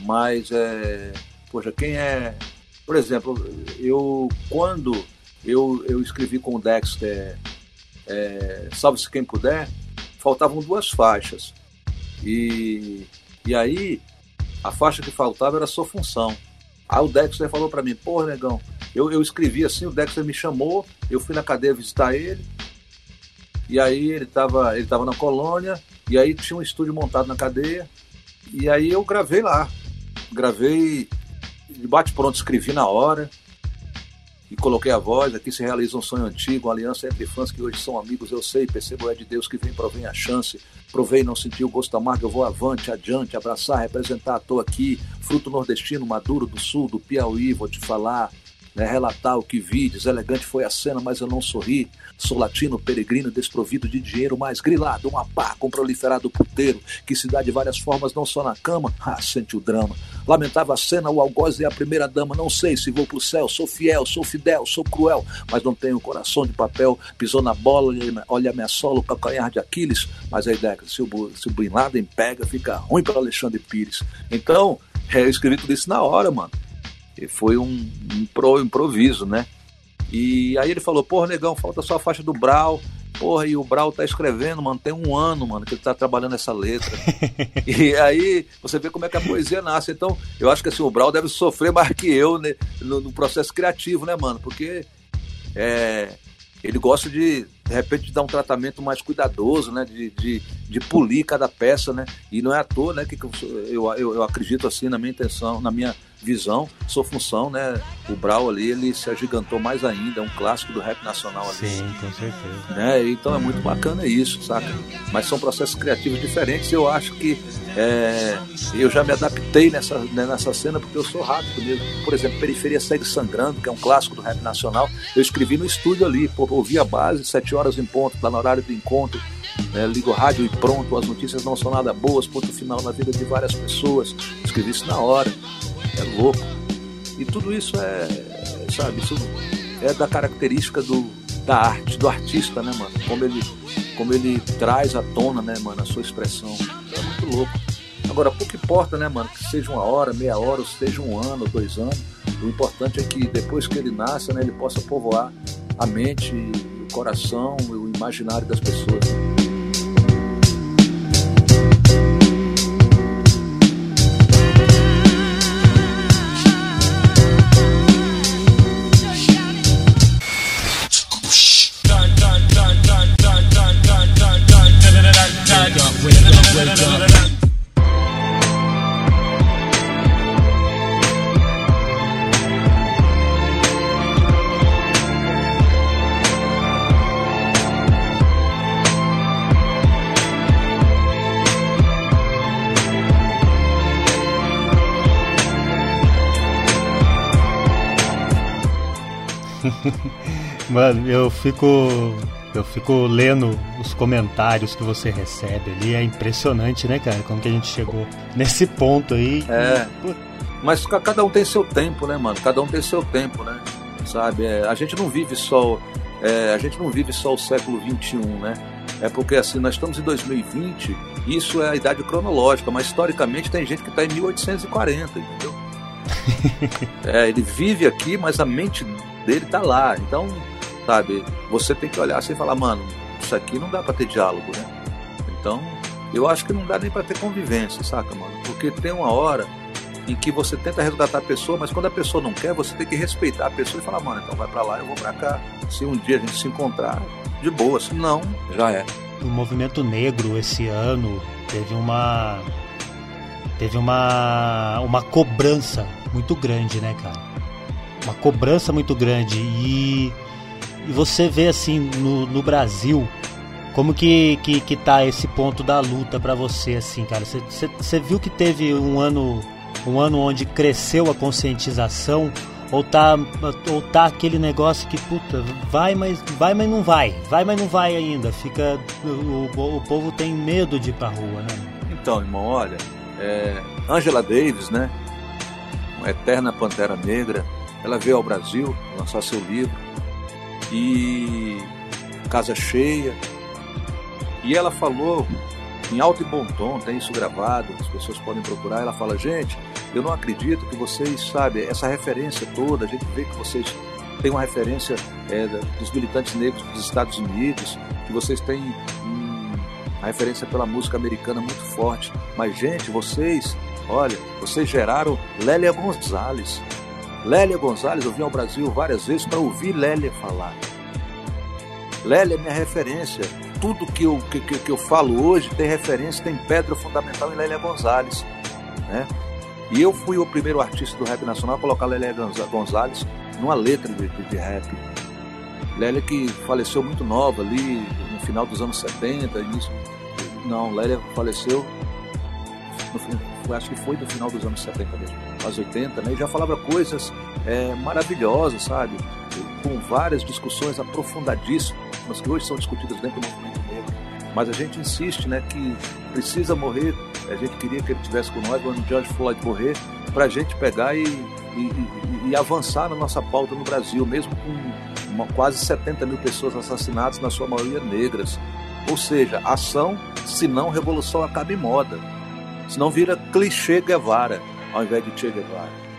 Mas é, poxa, quem é, por exemplo, eu quando eu, eu escrevi com o Dexter é, Salve-se quem puder, faltavam duas faixas. E, e aí a faixa que faltava era sua função. Aí o Dexter falou para mim, pô, negão, eu, eu escrevi assim, o Dexter me chamou, eu fui na cadeia visitar ele, e aí ele estava ele tava na colônia, e aí tinha um estúdio montado na cadeia, e aí eu gravei lá. Gravei de bate-pronto, escrevi na hora e coloquei a voz. Aqui se realiza um sonho antigo, uma aliança entre fãs que hoje são amigos. Eu sei, percebo, é de Deus que vem, provém a chance. Provei, não senti o gosto amargo, eu vou avante, adiante, abraçar, representar, tô aqui. Fruto nordestino, maduro do sul, do Piauí, vou te falar né, relatar o que vi, deselegante foi a cena, mas eu não sorri. Sou latino, peregrino, desprovido de dinheiro, mais grilado, um apá com proliferado puteiro, que se dá de várias formas, não só na cama. [laughs] Ah, sente o drama. Lamentava a cena, o algoz é a primeira dama. Não sei se vou pro céu, sou fiel, sou fidel, sou cruel, mas não tenho coração de papel. Pisou na bola, olha minha sola, calcanhar de Aquiles. Mas a ideia é que se o, se o Bin Laden pega, fica ruim para Alexandre Pires. Então, é, eu escrevi isso na hora, mano. Foi um, um pro, improviso, né? E aí ele falou, porra, negão, falta só a faixa do Brau. Porra, e o Brau tá escrevendo, mano, tem um ano, mano, que ele tá trabalhando essa letra. [laughs] e aí você vê como é que a poesia nasce. Então, eu acho que assim, o Brau deve sofrer mais que eu né, no, no processo criativo, né, mano? Porque é, ele gosta de, de repente, dar um tratamento mais cuidadoso, né? De, de, de polir cada peça, né? E não é à toa, né? Que eu, eu, eu acredito assim na minha intenção, na minha visão, sua função, né? O Brau ali, ele se agigantou mais ainda, é um clássico do rap nacional ali. Sim, com certeza. Né? Então é muito bacana isso, saca? Mas são processos criativos diferentes eu acho que é, eu já me adaptei nessa, né, nessa cena porque eu sou rápido mesmo. Por exemplo, Periferia Segue Sangrando, que é um clássico do rap nacional, eu escrevi no estúdio ali, pô, ouvi a base, sete horas em ponto, tá no horário do encontro, né, ligo o rádio e pronto, as notícias não são nada boas, ponto final na vida de várias pessoas. Escrevi isso na hora é louco. E tudo isso é, sabe, isso é da característica do, da arte, do artista, né, mano? Como ele como ele traz à tona, né, mano, a sua expressão. É muito louco. Agora, pouco importa, né, mano, que seja uma hora, meia hora, ou seja um ano, dois anos. O importante é que depois que ele nasça, né, ele possa povoar a mente, o coração, o imaginário das pessoas. Mano, eu fico. Eu fico lendo os comentários que você recebe ali. É impressionante, né, cara? Como que a gente chegou nesse ponto aí. É. Mas cada um tem seu tempo, né, mano? Cada um tem seu tempo, né? Sabe? É, a gente não vive só. É, a gente não vive só o século XXI, né? É porque assim, nós estamos em 2020, isso é a idade cronológica, mas historicamente tem gente que está em 1840, entendeu? [laughs] é, ele vive aqui, mas a mente dele tá lá. Então, sabe, você tem que olhar assim e falar, mano, isso aqui não dá para ter diálogo, né? Então, eu acho que não dá nem para ter convivência, saca, mano? Porque tem uma hora em que você tenta resgatar a pessoa, mas quando a pessoa não quer, você tem que respeitar a pessoa e falar, mano, então vai para lá, eu vou para cá. Se um dia a gente se encontrar, de boa, se não, já é. O movimento negro esse ano teve uma teve uma uma cobrança muito grande, né, cara? uma cobrança muito grande e, e você vê assim no, no Brasil como que, que, que tá esse ponto da luta para você assim cara? Você, viu que teve um ano um ano onde cresceu a conscientização? Ou tá ou tá aquele negócio que puta vai mas vai mas não vai. Vai mas não vai ainda. Fica o, o, o povo tem medo de ir pra rua né? Então irmão olha é, Angela Davis né? Uma eterna pantera negra. Ela veio ao Brasil lançar seu livro e casa cheia. E ela falou em alto e bom tom, tem isso gravado, as pessoas podem procurar. Ela fala: gente, eu não acredito que vocês, sabe, essa referência toda, a gente vê que vocês têm uma referência é, dos militantes negros dos Estados Unidos, que vocês têm hum, a referência pela música americana muito forte. Mas, gente, vocês, olha, vocês geraram Lélia Gonzalez, Lélia Gonzalez, eu vim ao Brasil várias vezes para ouvir Lélia falar. Lélia é minha referência. Tudo que eu, que, que, eu falo hoje tem referência, tem pedra fundamental em Lélia Gonzalez. Né? E eu fui o primeiro artista do rap nacional a colocar Lélia Gonzalez numa letra de, de, de rap. Lélia que faleceu muito nova ali, no final dos anos 70, início. Não, Lélia faleceu no, acho que foi no final dos anos 70 mesmo, anos 80, né? E já falava coisas é, maravilhosas, sabe? Com várias discussões aprofundadíssimas que hoje são discutidas dentro do movimento negro. Mas a gente insiste, né, que precisa morrer. A gente queria que ele estivesse com nós quando o George Floyd morrer, para a gente pegar e, e, e, e, avançar na nossa pauta no Brasil, mesmo com uma, quase 70 mil pessoas assassinadas, na sua maioria negras. Ou seja, ação, se não revolução, acaba em moda. Senão vira clichê Guevara, ao invés de Che Guevara.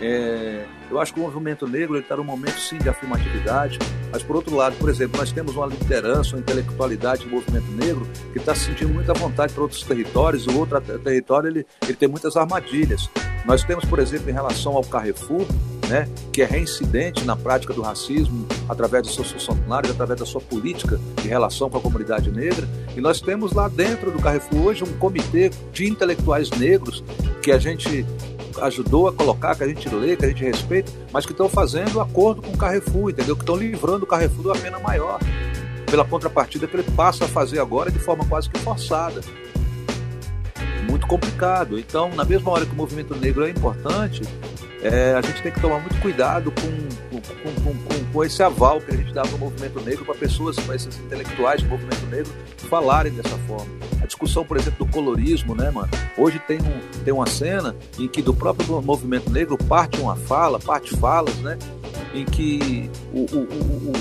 É, eu acho que o movimento negro está num momento sim de afirmatividade, mas por outro lado, por exemplo, nós temos uma liderança, uma intelectualidade do movimento negro que está se sentindo muita vontade para outros territórios, o outro território ele, ele tem muitas armadilhas. Nós temos, por exemplo, em relação ao Carrefour, né, que é reincidente na prática do racismo através dos seus funcionários, através da sua política de relação com a comunidade negra. E nós temos lá dentro do Carrefour hoje um comitê de intelectuais negros que a gente ajudou a colocar, que a gente lê, que a gente respeita, mas que estão fazendo acordo com o Carrefour, entendeu? Que estão livrando o Carrefour de uma pena maior, pela contrapartida que ele passa a fazer agora de forma quase que forçada muito complicado. Então, na mesma hora que o movimento negro é importante, é, a gente tem que tomar muito cuidado com, com, com, com, esse aval que a gente dá para o movimento negro, para pessoas, para esses intelectuais do movimento negro falarem dessa forma. A discussão, por exemplo, do colorismo, né, mano? Hoje tem, um, tem uma cena em que do próprio movimento negro parte uma fala, parte falas, né? Em que o, o,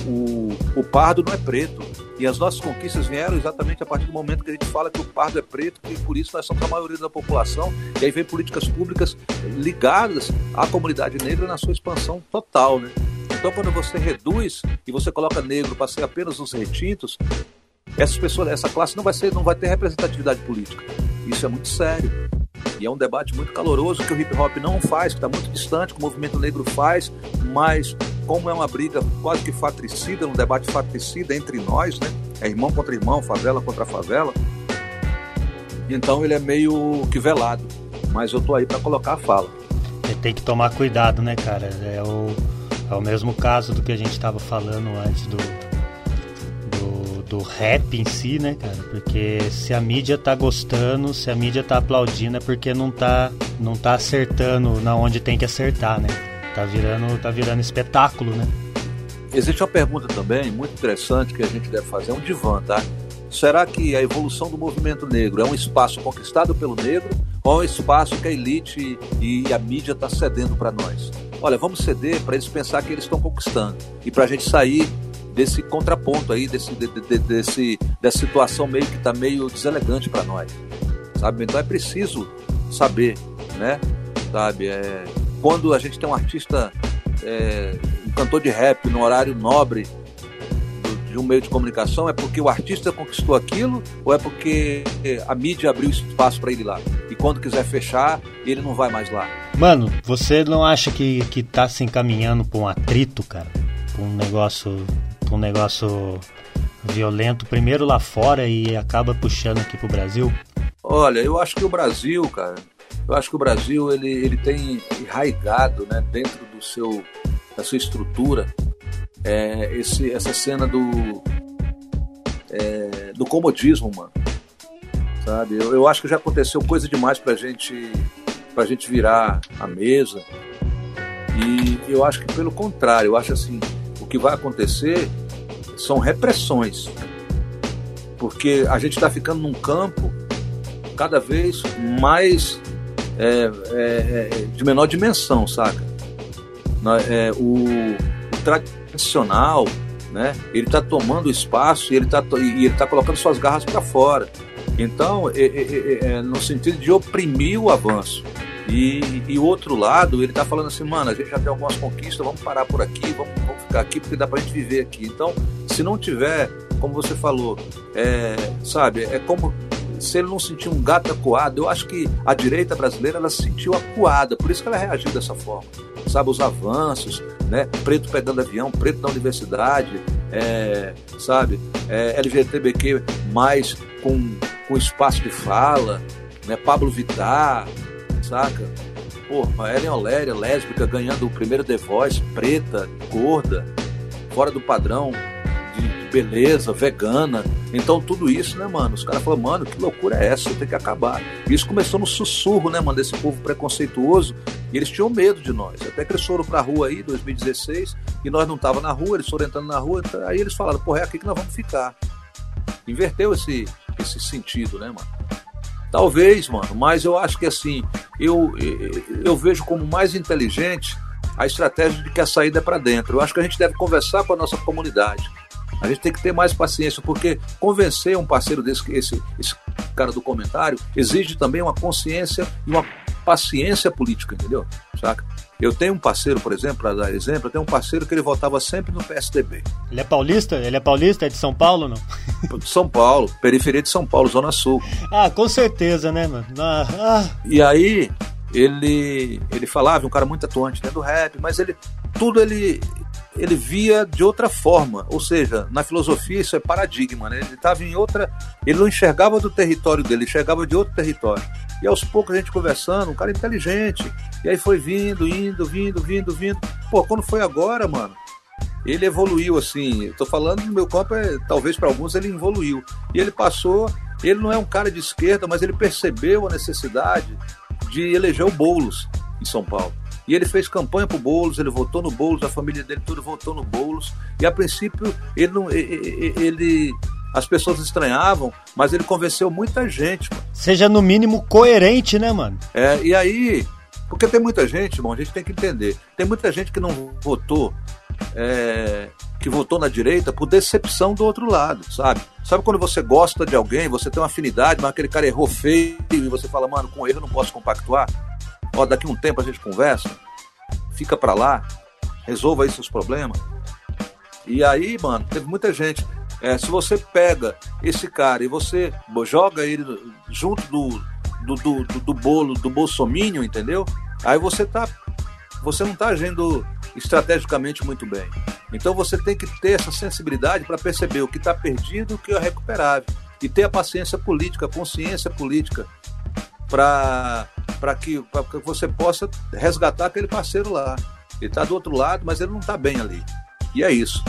o, o, pardo não é preto. E as nossas conquistas vieram exatamente a partir do momento que a gente fala que o pardo é preto, e por isso nós somos a maioria da população. E aí vem políticas públicas ligadas à comunidade negra na sua expansão total, né? Então, quando você reduz e você coloca negro para ser apenas os retintos, essas pessoas, essa classe não vai ser, não vai ter representatividade política. Isso é muito sério. E é um debate muito caloroso que o hip hop não faz, que está muito distante, que o movimento negro faz, mas como é uma briga quase que fratricida, um debate fratricida entre nós, né? É irmão contra irmão, favela contra favela. Então ele é meio que velado. Mas eu tô aí para colocar a fala. Tem que tomar cuidado, né, cara? É o, é o mesmo caso do que a gente estava falando antes do, do rap em si, né, cara? Porque se a mídia tá gostando, se a mídia tá aplaudindo, é porque não tá, não tá acertando na onde tem que acertar, né? Tá virando, tá virando espetáculo, né? Existe uma pergunta também muito interessante que a gente deve fazer, é um divã, tá? Será que a evolução do movimento negro é um espaço conquistado pelo negro ou é um espaço que a elite e a mídia está cedendo para nós? Olha, vamos ceder para eles pensar que eles estão conquistando e para a gente sair desse contraponto aí, desse, de, de, desse, dessa situação meio que está meio deselegante para nós, sabe? Então é preciso saber, né? Sabe? É, quando a gente tem um artista, é, um cantor de rap no horário nobre de um meio de comunicação, é porque o artista conquistou aquilo ou é porque a mídia abriu espaço para ele lá? E quando quiser fechar, ele não vai mais lá. Mano, você não acha que, que tá se encaminhando para um atrito, cara? Um negócio um negócio violento primeiro lá fora e acaba puxando aqui pro Brasil? Olha, eu acho que o Brasil, cara, eu acho que o Brasil ele, ele tem enraigado, né, dentro do seu da sua estrutura, é, esse, essa cena do é, do comodismo, mano. Sabe? Eu, eu acho que já aconteceu coisa demais pra gente pra gente virar a mesa. E eu acho que pelo contrário, eu acho assim, que vai acontecer são repressões. Porque a gente está ficando num campo cada vez mais é, é, é, de menor dimensão, saca? É, o, o, tradicional, né? Ele está tomando espaço e ele está e ele tá colocando suas garras para fora. Então, é, é, no sentido de oprimir o avanço. E, e o outro lado, ele está falando assim, mano, a gente já tem algumas conquistas, vamos parar por aqui, vamos, vamos ficar aqui porque dá para a gente viver aqui. Então, se não tiver, como você falou, é, sabe, é como se ele não sentir um gato acuado, eu acho que a direita brasileira ela se sentiu acuada, por isso que ela reagiu dessa forma. Sabe, os avanços, né? Preto pegando avião, preto na universidade, é, sabe, é, LGBTQ mais com, com espaço de fala, né? Pablo Vittar, saca? Porra, Ellen Oléria, lésbica, ganhando o primeiro The Voice, preta, gorda, fora do padrão de, beleza, vegana. Então tudo isso, né, mano? Os caras falaram, mano, que loucura é essa? Tem que acabar. Isso começou no sussurro, né, mano, desse povo preconceituoso. E eles tinham medo de nós. Até que eles foram pra rua aí, 2016, e nós não tava na rua, eles foram entrando na rua. Então, aí eles falaram, porra, é aqui que nós vamos ficar. Inverteu esse, esse sentido, né, mano? Talvez, mano, mas eu acho que assim, eu, eu vejo como mais inteligente a estratégia de que a saída é para dentro. Eu acho que a gente deve conversar com a nossa comunidade. A gente tem que ter mais paciência, porque convencer um parceiro desse, esse, esse cara do comentário, exige também uma consciência e uma paciência política, entendeu? Saca? Eu tenho um parceiro, por exemplo, para dar exemplo, eu tenho um parceiro que ele votava sempre no PSDB. Ele é paulista? Ele é paulista? É de São Paulo, não? São Paulo, periferia de São Paulo, Zona Sul. Ah, com certeza, né, mano? Ah, ah. E aí, ele ele falava, um cara muito atuante dentro do rap, mas ele tudo ele ele via de outra forma, ou seja, na filosofia isso é paradigma, né? Ele estava em outra, ele não enxergava do território dele, ele enxergava de outro território. E aos poucos a gente conversando, um cara inteligente. E aí foi vindo, indo, vindo, vindo, vindo. Pô, quando foi agora, mano, ele evoluiu assim. Tô falando no meu corpo, é, talvez para alguns ele evoluiu. E ele passou, ele não é um cara de esquerda, mas ele percebeu a necessidade de eleger o Boulos em São Paulo. E ele fez campanha pro Boulos, ele votou no Boulos, a família dele toda votou no Boulos. E a princípio ele não ele as pessoas estranhavam, mas ele convenceu muita gente. Mano. Seja no mínimo coerente, né, mano? É, e aí, porque tem muita gente, bom, a gente tem que entender. Tem muita gente que não votou é, que votou na direita por decepção do outro lado, sabe? Sabe quando você gosta de alguém, você tem uma afinidade, mas aquele cara errou feio e você fala, mano, com ele eu não posso compactuar? Ó, daqui um tempo a gente conversa, fica para lá, resolva aí seus problemas. E aí, mano, teve muita gente. É, se você pega esse cara e você joga ele junto do, do, do, do, do bolo do bolsomínio, entendeu? Aí você tá. Você não tá agindo estrategicamente muito bem. Então você tem que ter essa sensibilidade para perceber o que está perdido e o que é recuperável. E ter a paciência política, a consciência política para que, que você possa resgatar aquele parceiro lá. Ele está do outro lado, mas ele não está bem ali. E é isso.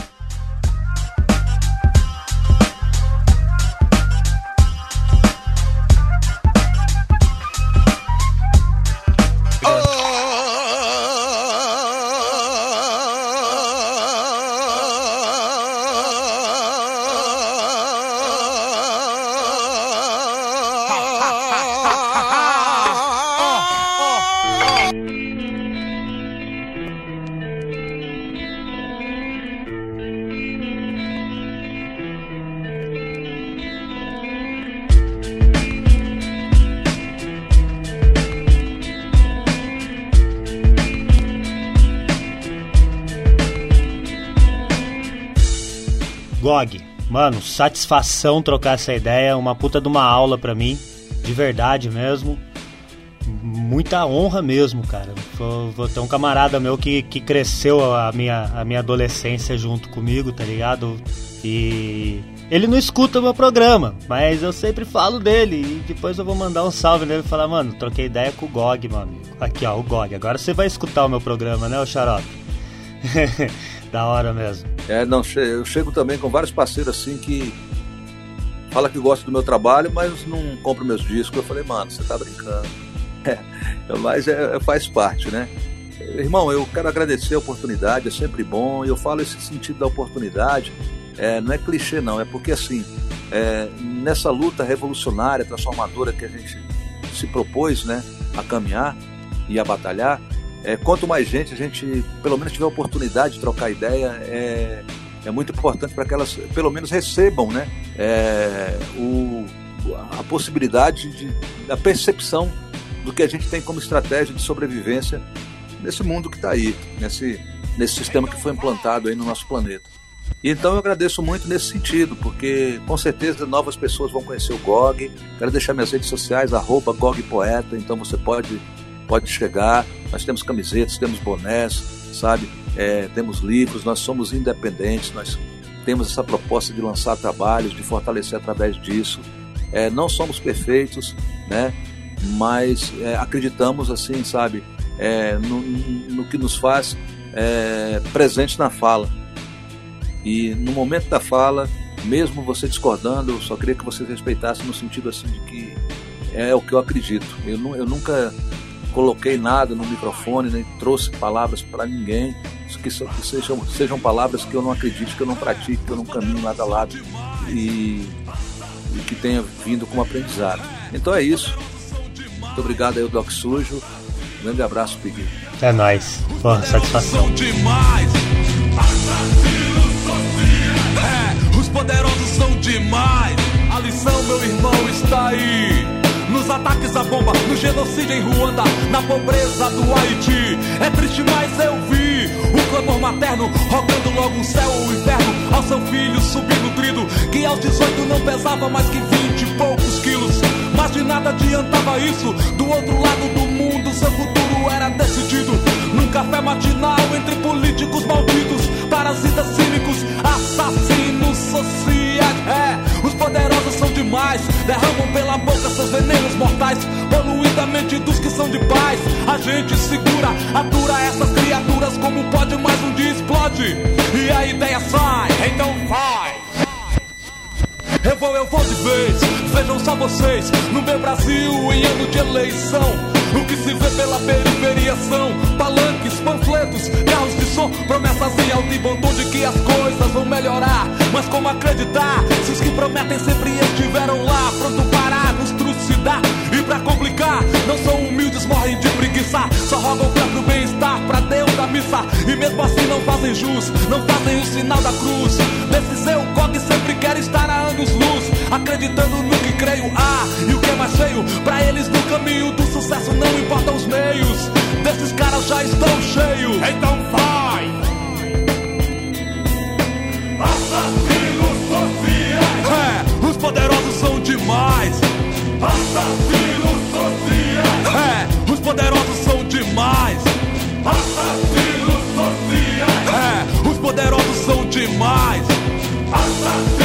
Mano, satisfação trocar essa ideia, uma puta de uma aula pra mim, de verdade mesmo. Muita honra mesmo, cara. Vou, vou ter um camarada meu que, que cresceu a minha, a minha adolescência junto comigo, tá ligado? E ele não escuta o meu programa, mas eu sempre falo dele. E depois eu vou mandar um salve nele e falar, mano, troquei ideia com o GOG, mano. Aqui, ó, o GOG. Agora você vai escutar o meu programa, né, o Xarope? [laughs] da hora mesmo. É, não, eu chego também com vários parceiros assim que fala que gosta do meu trabalho, mas não compra meus discos. Eu falei, mano, você tá brincando. [laughs] É, mas é, faz parte, né? Irmão, eu quero agradecer a oportunidade, é sempre bom. Eu falo esse sentido da oportunidade, é, não é clichê, não, é porque assim, é, nessa luta revolucionária, transformadora que a gente se propôs né, a caminhar e a batalhar, é, quanto mais gente a gente, pelo menos, tiver oportunidade de trocar ideia, é, é muito importante para que elas, pelo menos, recebam né, é, o, a possibilidade de, da percepção do que a gente tem como estratégia de sobrevivência nesse mundo que está aí, nesse, nesse sistema que foi implantado aí no nosso planeta. E então eu agradeço muito nesse sentido, porque com certeza novas pessoas vão conhecer o GOG. Quero deixar minhas redes sociais, arroba GOGPoeta, então você pode pode chegar. Nós temos camisetas, temos bonés, sabe? É, temos livros, nós somos independentes, nós temos essa proposta de lançar trabalhos, de fortalecer através disso. É, não somos perfeitos, né? Mas é, acreditamos, assim, sabe, é, no, no, que nos faz é, presente na fala. E no momento da fala, mesmo você discordando, eu só queria que você respeitasse no sentido assim de que é o que eu acredito. Eu, eu nunca coloquei nada no microfone, nem trouxe palavras para ninguém, que, que sejam, sejam palavras que eu não acredito, que eu não pratico, que eu não caminho nada a lado e, e que tenha vindo como aprendizado. Então é isso. Muito obrigado aí, Doc Sujo. Um grande abraço, Pigui. É nóis. Porra, satisfação. Demais. É, os poderosos são demais. A lição, meu irmão, está aí. Nos ataques à bomba, no genocídio em Ruanda, na pobreza do Haiti. É triste, mas eu vi o clamor materno rogando logo um céu ou inferno ao seu filho subnutrido, que aos 18 não pesava mais que 20 e poucos quilos. Mas de nada adiantava isso, do outro lado do mundo seu futuro era decidido. Num café matinal entre políticos malditos, parasitas cínicos, assassinos sociais. É, os poderosos são demais, derramam A gente segura, atura essas criaturas como pode, mas um dia explode. E a ideia sai, então vai. Eu vou, eu vou de vez. Vejam só vocês, no meu Brasil, em ano de eleição. O que se vê pela periferia são palanques, panfletos, carros de som, promessas em alto e bom de que as coisas vão melhorar. Mas como acreditar se os que prometem sempre estiveram lá, pronto para nos trucidar? E pra complicar, não são humildes, morrem de preguiça, só arrogam o próprio bem-estar pra Deus da missa. E mesmo assim não fazem jus, não fazem o sinal da cruz. Desses eu que sempre quer estar a anos luz. Acreditando no creio, ah, e o que é mais feio? Pra eles no caminho do sucesso não importam os meios. Desses caras já estão cheios. Então vai! Assassinos sociais! É, os poderosos são demais. Assassinos sociais! É, os poderosos são demais. Assassinos sociais! É, os poderosos são demais. Assassinos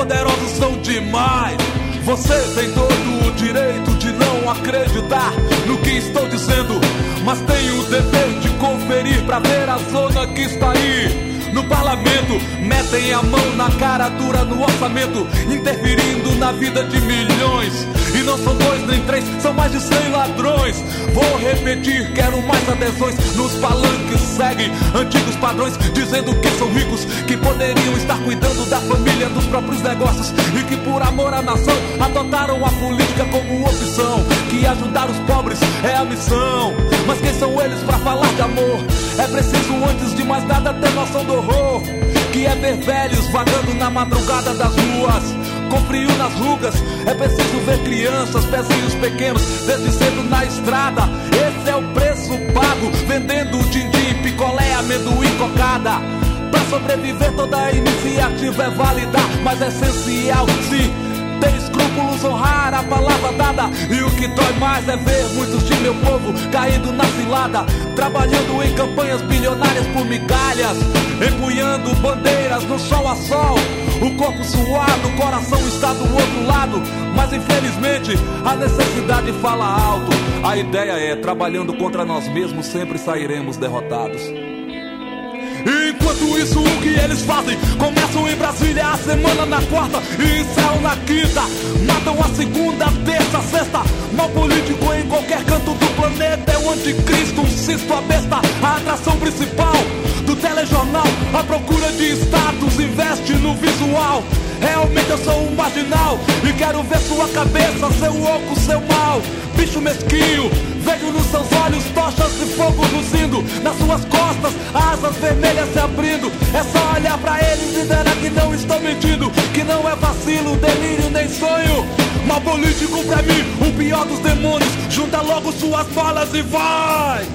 poderosos são demais. Você tem todo o direito de não acreditar no que estou dizendo, mas tem o dever de conferir pra ver a zona que está aí. No parlamento, metem a mão na cara dura no orçamento, interferindo na vida de milhões. E não são dois nem três, são mais de cem ladrões. Vou repetir, quero mais adesões. Nos palanques seguem antigos padrões, dizendo que são ricos, que poderiam estar cuidando da família, dos próprios negócios. E que por amor à nação adotaram a política como opção. Que ajudar os pobres é a missão. Mas quem são eles para falar de amor? É preciso, antes de mais nada, ter noção do horror. Que é ver velhos vagando na madrugada das ruas com frio nas rugas. É preciso ver crianças, pezinhos pequenos, desde cedo na estrada. Esse é o preço pago, vendendo din-din, picolé, amendoim, cocada. Pra sobreviver, toda iniciativa é válida, mas é essencial sim. Escrúpulos honrar a palavra dada. E o que dói mais é ver muitos de meu povo caindo na cilada. Trabalhando em campanhas bilionárias por migalhas. Empunhando bandeiras no sol a sol. O corpo suado, o coração está do outro lado. Mas infelizmente a necessidade fala alto. A ideia é: trabalhando contra nós mesmos, sempre sairemos derrotados. Enquanto isso, o que eles fazem? Começam em Brasília a semana na quarta e encerram na quinta. Matam a segunda, terça, sexta. Mal político em qualquer canto do planeta é o anticristo, um cisto, a besta, a atração principal do telejornal. A procura de status investe no visual. Realmente eu sou um marginal e quero ver sua cabeça, seu oco, seu mal. Bicho mesquinho, vejo nos seus olhos tochas de fogo luzindo, nas suas costas asas vermelhas se abrindo. É só olhar pra eles e verá que não estou mentindo, que não é vacilo, delírio nem sonho. Mal político pra mim, o pior dos demônios. Junta logo suas balas e vai!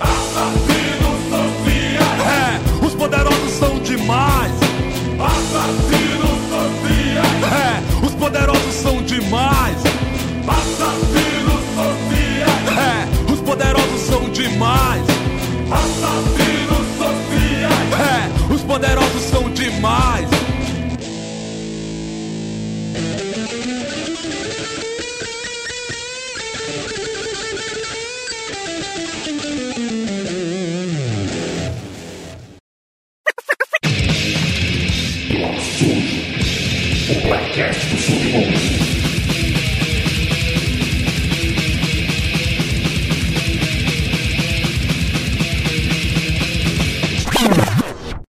Assassinos sociais! É, os poderosos são demais! É, os poderosos são demais! Assassinos sociais! É, os poderosos são demais! Assassinos sociais! É, os poderosos são demais!